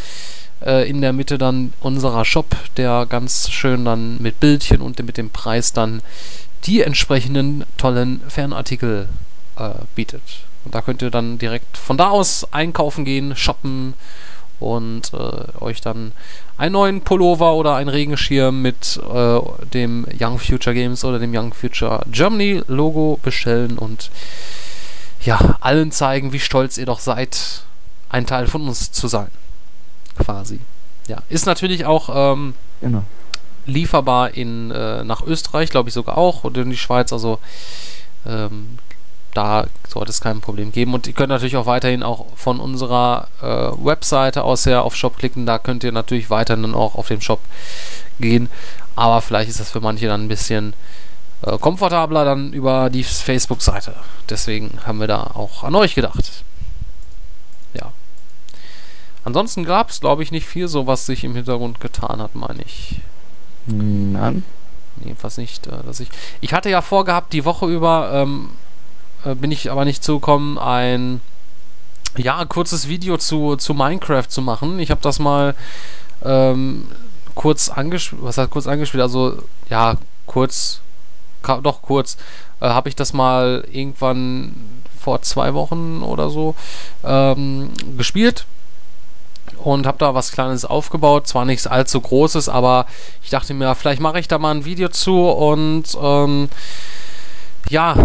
äh, in der Mitte dann unserer Shop, der ganz schön dann mit Bildchen und mit dem Preis dann die entsprechenden tollen Fanartikel äh, bietet. Und da könnt ihr dann direkt von da aus einkaufen gehen, shoppen und äh, euch dann einen neuen Pullover oder einen Regenschirm mit äh, dem Young Future Games oder dem Young Future Germany Logo bestellen und ja, allen zeigen, wie stolz ihr doch seid, ein Teil von uns zu sein. Quasi. Ja, ist natürlich auch ähm, Genau. lieferbar in, äh, nach Österreich, glaube ich sogar auch, und in die Schweiz, also ähm, da sollte es kein Problem geben. Und ihr könnt natürlich auch weiterhin auch von unserer äh, Webseite aus her auf Shop klicken, da könnt ihr natürlich weiterhin dann auch auf den Shop gehen, aber vielleicht ist das für manche dann ein bisschen äh, komfortabler dann über die Facebook-Seite. Deswegen haben wir da auch an euch gedacht. Ansonsten gab es, glaube ich, nicht viel so, was sich im Hintergrund getan hat, meine ich. Nein. Jedenfalls nicht, äh, dass ich. Ich hatte ja vorgehabt, die Woche über ähm, äh, bin ich aber nicht zugekommen, ein ja, kurzes Video zu, zu Minecraft zu machen. Ich habe das mal ähm, kurz angespielt, was heißt kurz angespielt, also ja, kurz, doch kurz, äh, habe ich das mal irgendwann vor zwei Wochen oder so ähm, gespielt und habe da was Kleines aufgebaut. Zwar nichts allzu Großes, aber ich dachte mir, vielleicht mache ich da mal ein Video zu und ähm, ja,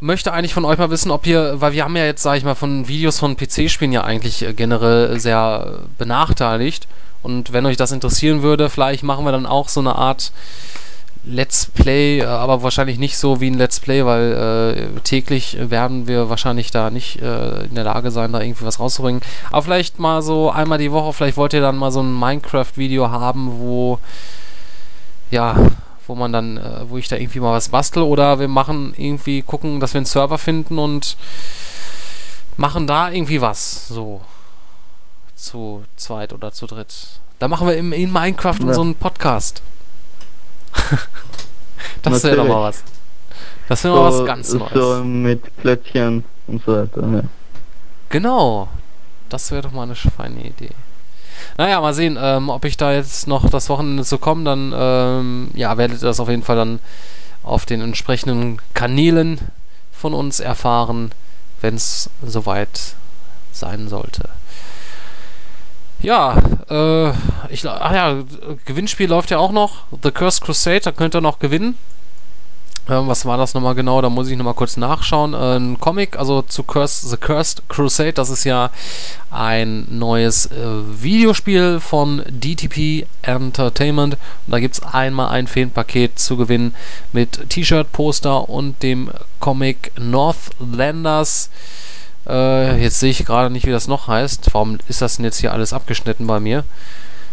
möchte eigentlich von euch mal wissen, ob ihr, weil wir haben ja jetzt, sage ich mal, von Videos von PC-Spielen ja eigentlich äh, generell sehr benachteiligt. Und wenn euch das interessieren würde, vielleicht machen wir dann auch so eine Art Let's Play, äh, aber wahrscheinlich nicht so wie ein Let's Play, weil äh, täglich werden wir wahrscheinlich da nicht äh, in der Lage sein, da irgendwie was rauszubringen. Aber vielleicht mal so einmal die Woche, vielleicht wollt ihr dann mal so ein Minecraft-Video haben, wo ja, wo man dann, äh, wo ich da irgendwie mal was bastel oder wir machen irgendwie, gucken, dass wir einen Server finden und machen da irgendwie was, so zu zweit oder zu dritt. Da machen wir im, in Minecraft Ja. einen Podcast. Das wäre doch mal was. Das wäre mal was ganz Neues. So mit Plättchen und so weiter. Ja. Genau. Das wäre doch mal eine feine Idee. Naja, mal sehen, ähm, ob ich da jetzt noch das Wochenende zu kommen, dann ähm, ja, werdet ihr das auf jeden Fall dann auf den entsprechenden Kanälen von uns erfahren, wenn es soweit sein sollte. Ja, äh, ich, ach ja, Gewinnspiel läuft ja auch noch. The Cursed Crusade, da könnt ihr noch gewinnen. Ähm, was war das nochmal genau? Da muss ich nochmal kurz nachschauen. Äh, ein Comic, also zu Cursed, The Cursed Crusade, das ist ja ein neues äh, Videospiel von DTP Entertainment. Und da gibt es einmal ein Feenpaket zu gewinnen mit T-Shirt, Poster und dem Comic Northlanders. Äh, jetzt sehe ich gerade nicht, wie das noch heißt. Warum ist das denn jetzt hier alles abgeschnitten bei mir?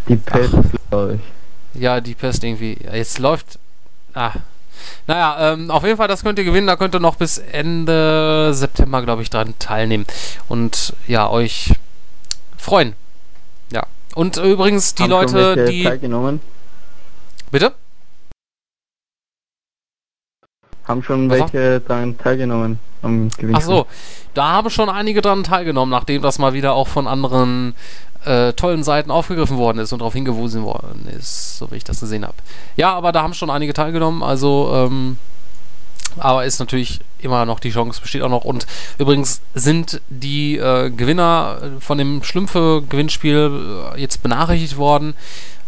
Die Pest, glaube ich. Ja, die Pest irgendwie. Jetzt läuft. Ah. Naja, ähm, auf jeden Fall, das könnt ihr gewinnen. Da könnt ihr noch bis Ende September, glaube ich, dran teilnehmen. Und ja, euch freuen. Ja. Und übrigens die Haben Leute, die. Teilgenommen? Bitte? Haben schon Was welche daran teilgenommen am Gewinnspiel? Ach so, da haben schon einige dran teilgenommen, nachdem das mal wieder auch von anderen äh, tollen Seiten aufgegriffen worden ist und darauf hingewiesen worden ist, so wie ich das gesehen habe. Ja, aber da haben schon einige teilgenommen, also ähm, aber ist natürlich immer noch die Chance, besteht auch noch. Und übrigens sind die äh, Gewinner von dem Schlümpfe-Gewinnspiel äh, jetzt benachrichtigt worden.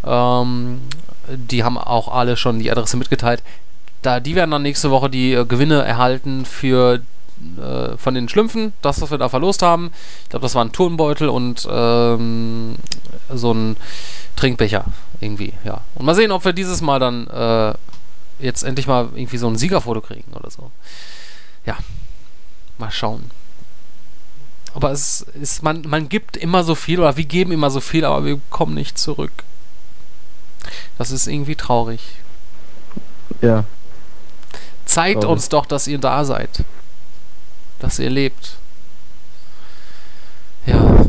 Ähm, die haben auch alle schon die Adresse mitgeteilt. Da, die werden dann nächste Woche die äh, Gewinne erhalten für äh, von den Schlümpfen, das, was wir da verlost haben. Ich glaube, das war ein Turnbeutel und ähm, so ein Trinkbecher irgendwie, ja. Und mal sehen, ob wir dieses Mal dann äh, jetzt endlich mal irgendwie so ein Siegerfoto kriegen oder so. Ja, mal schauen. Aber es ist, man, man gibt immer so viel oder wir geben immer so viel, aber wir kommen nicht zurück. Das ist irgendwie traurig. Ja, Zeigt Traurig. uns doch, dass ihr da seid. Dass ihr lebt. Ja.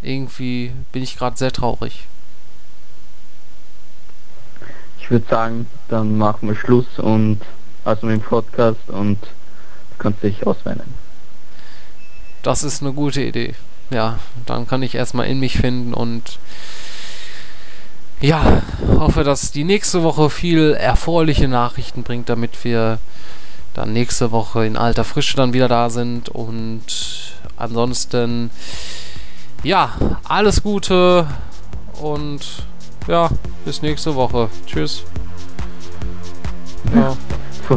Irgendwie bin ich gerade sehr traurig. ich würde sagen, dann machen wir Schluss und also mit dem Podcast und du kannst dich ausweinen. Das ist eine gute Idee. Ja, dann kann ich erstmal in mich finden und ja, hoffe, dass die nächste Woche viel erfreuliche Nachrichten bringt, damit wir dann nächste Woche in alter Frische dann wieder da sind und ansonsten ja, alles Gute und ja, bis nächste Woche. Tschüss. Ja.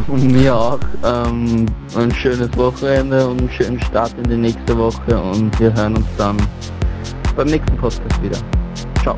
Von mir auch ähm, ein schönes Wochenende und einen schönen Start in die nächste Woche und wir hören uns dann beim nächsten Podcast wieder. Ciao.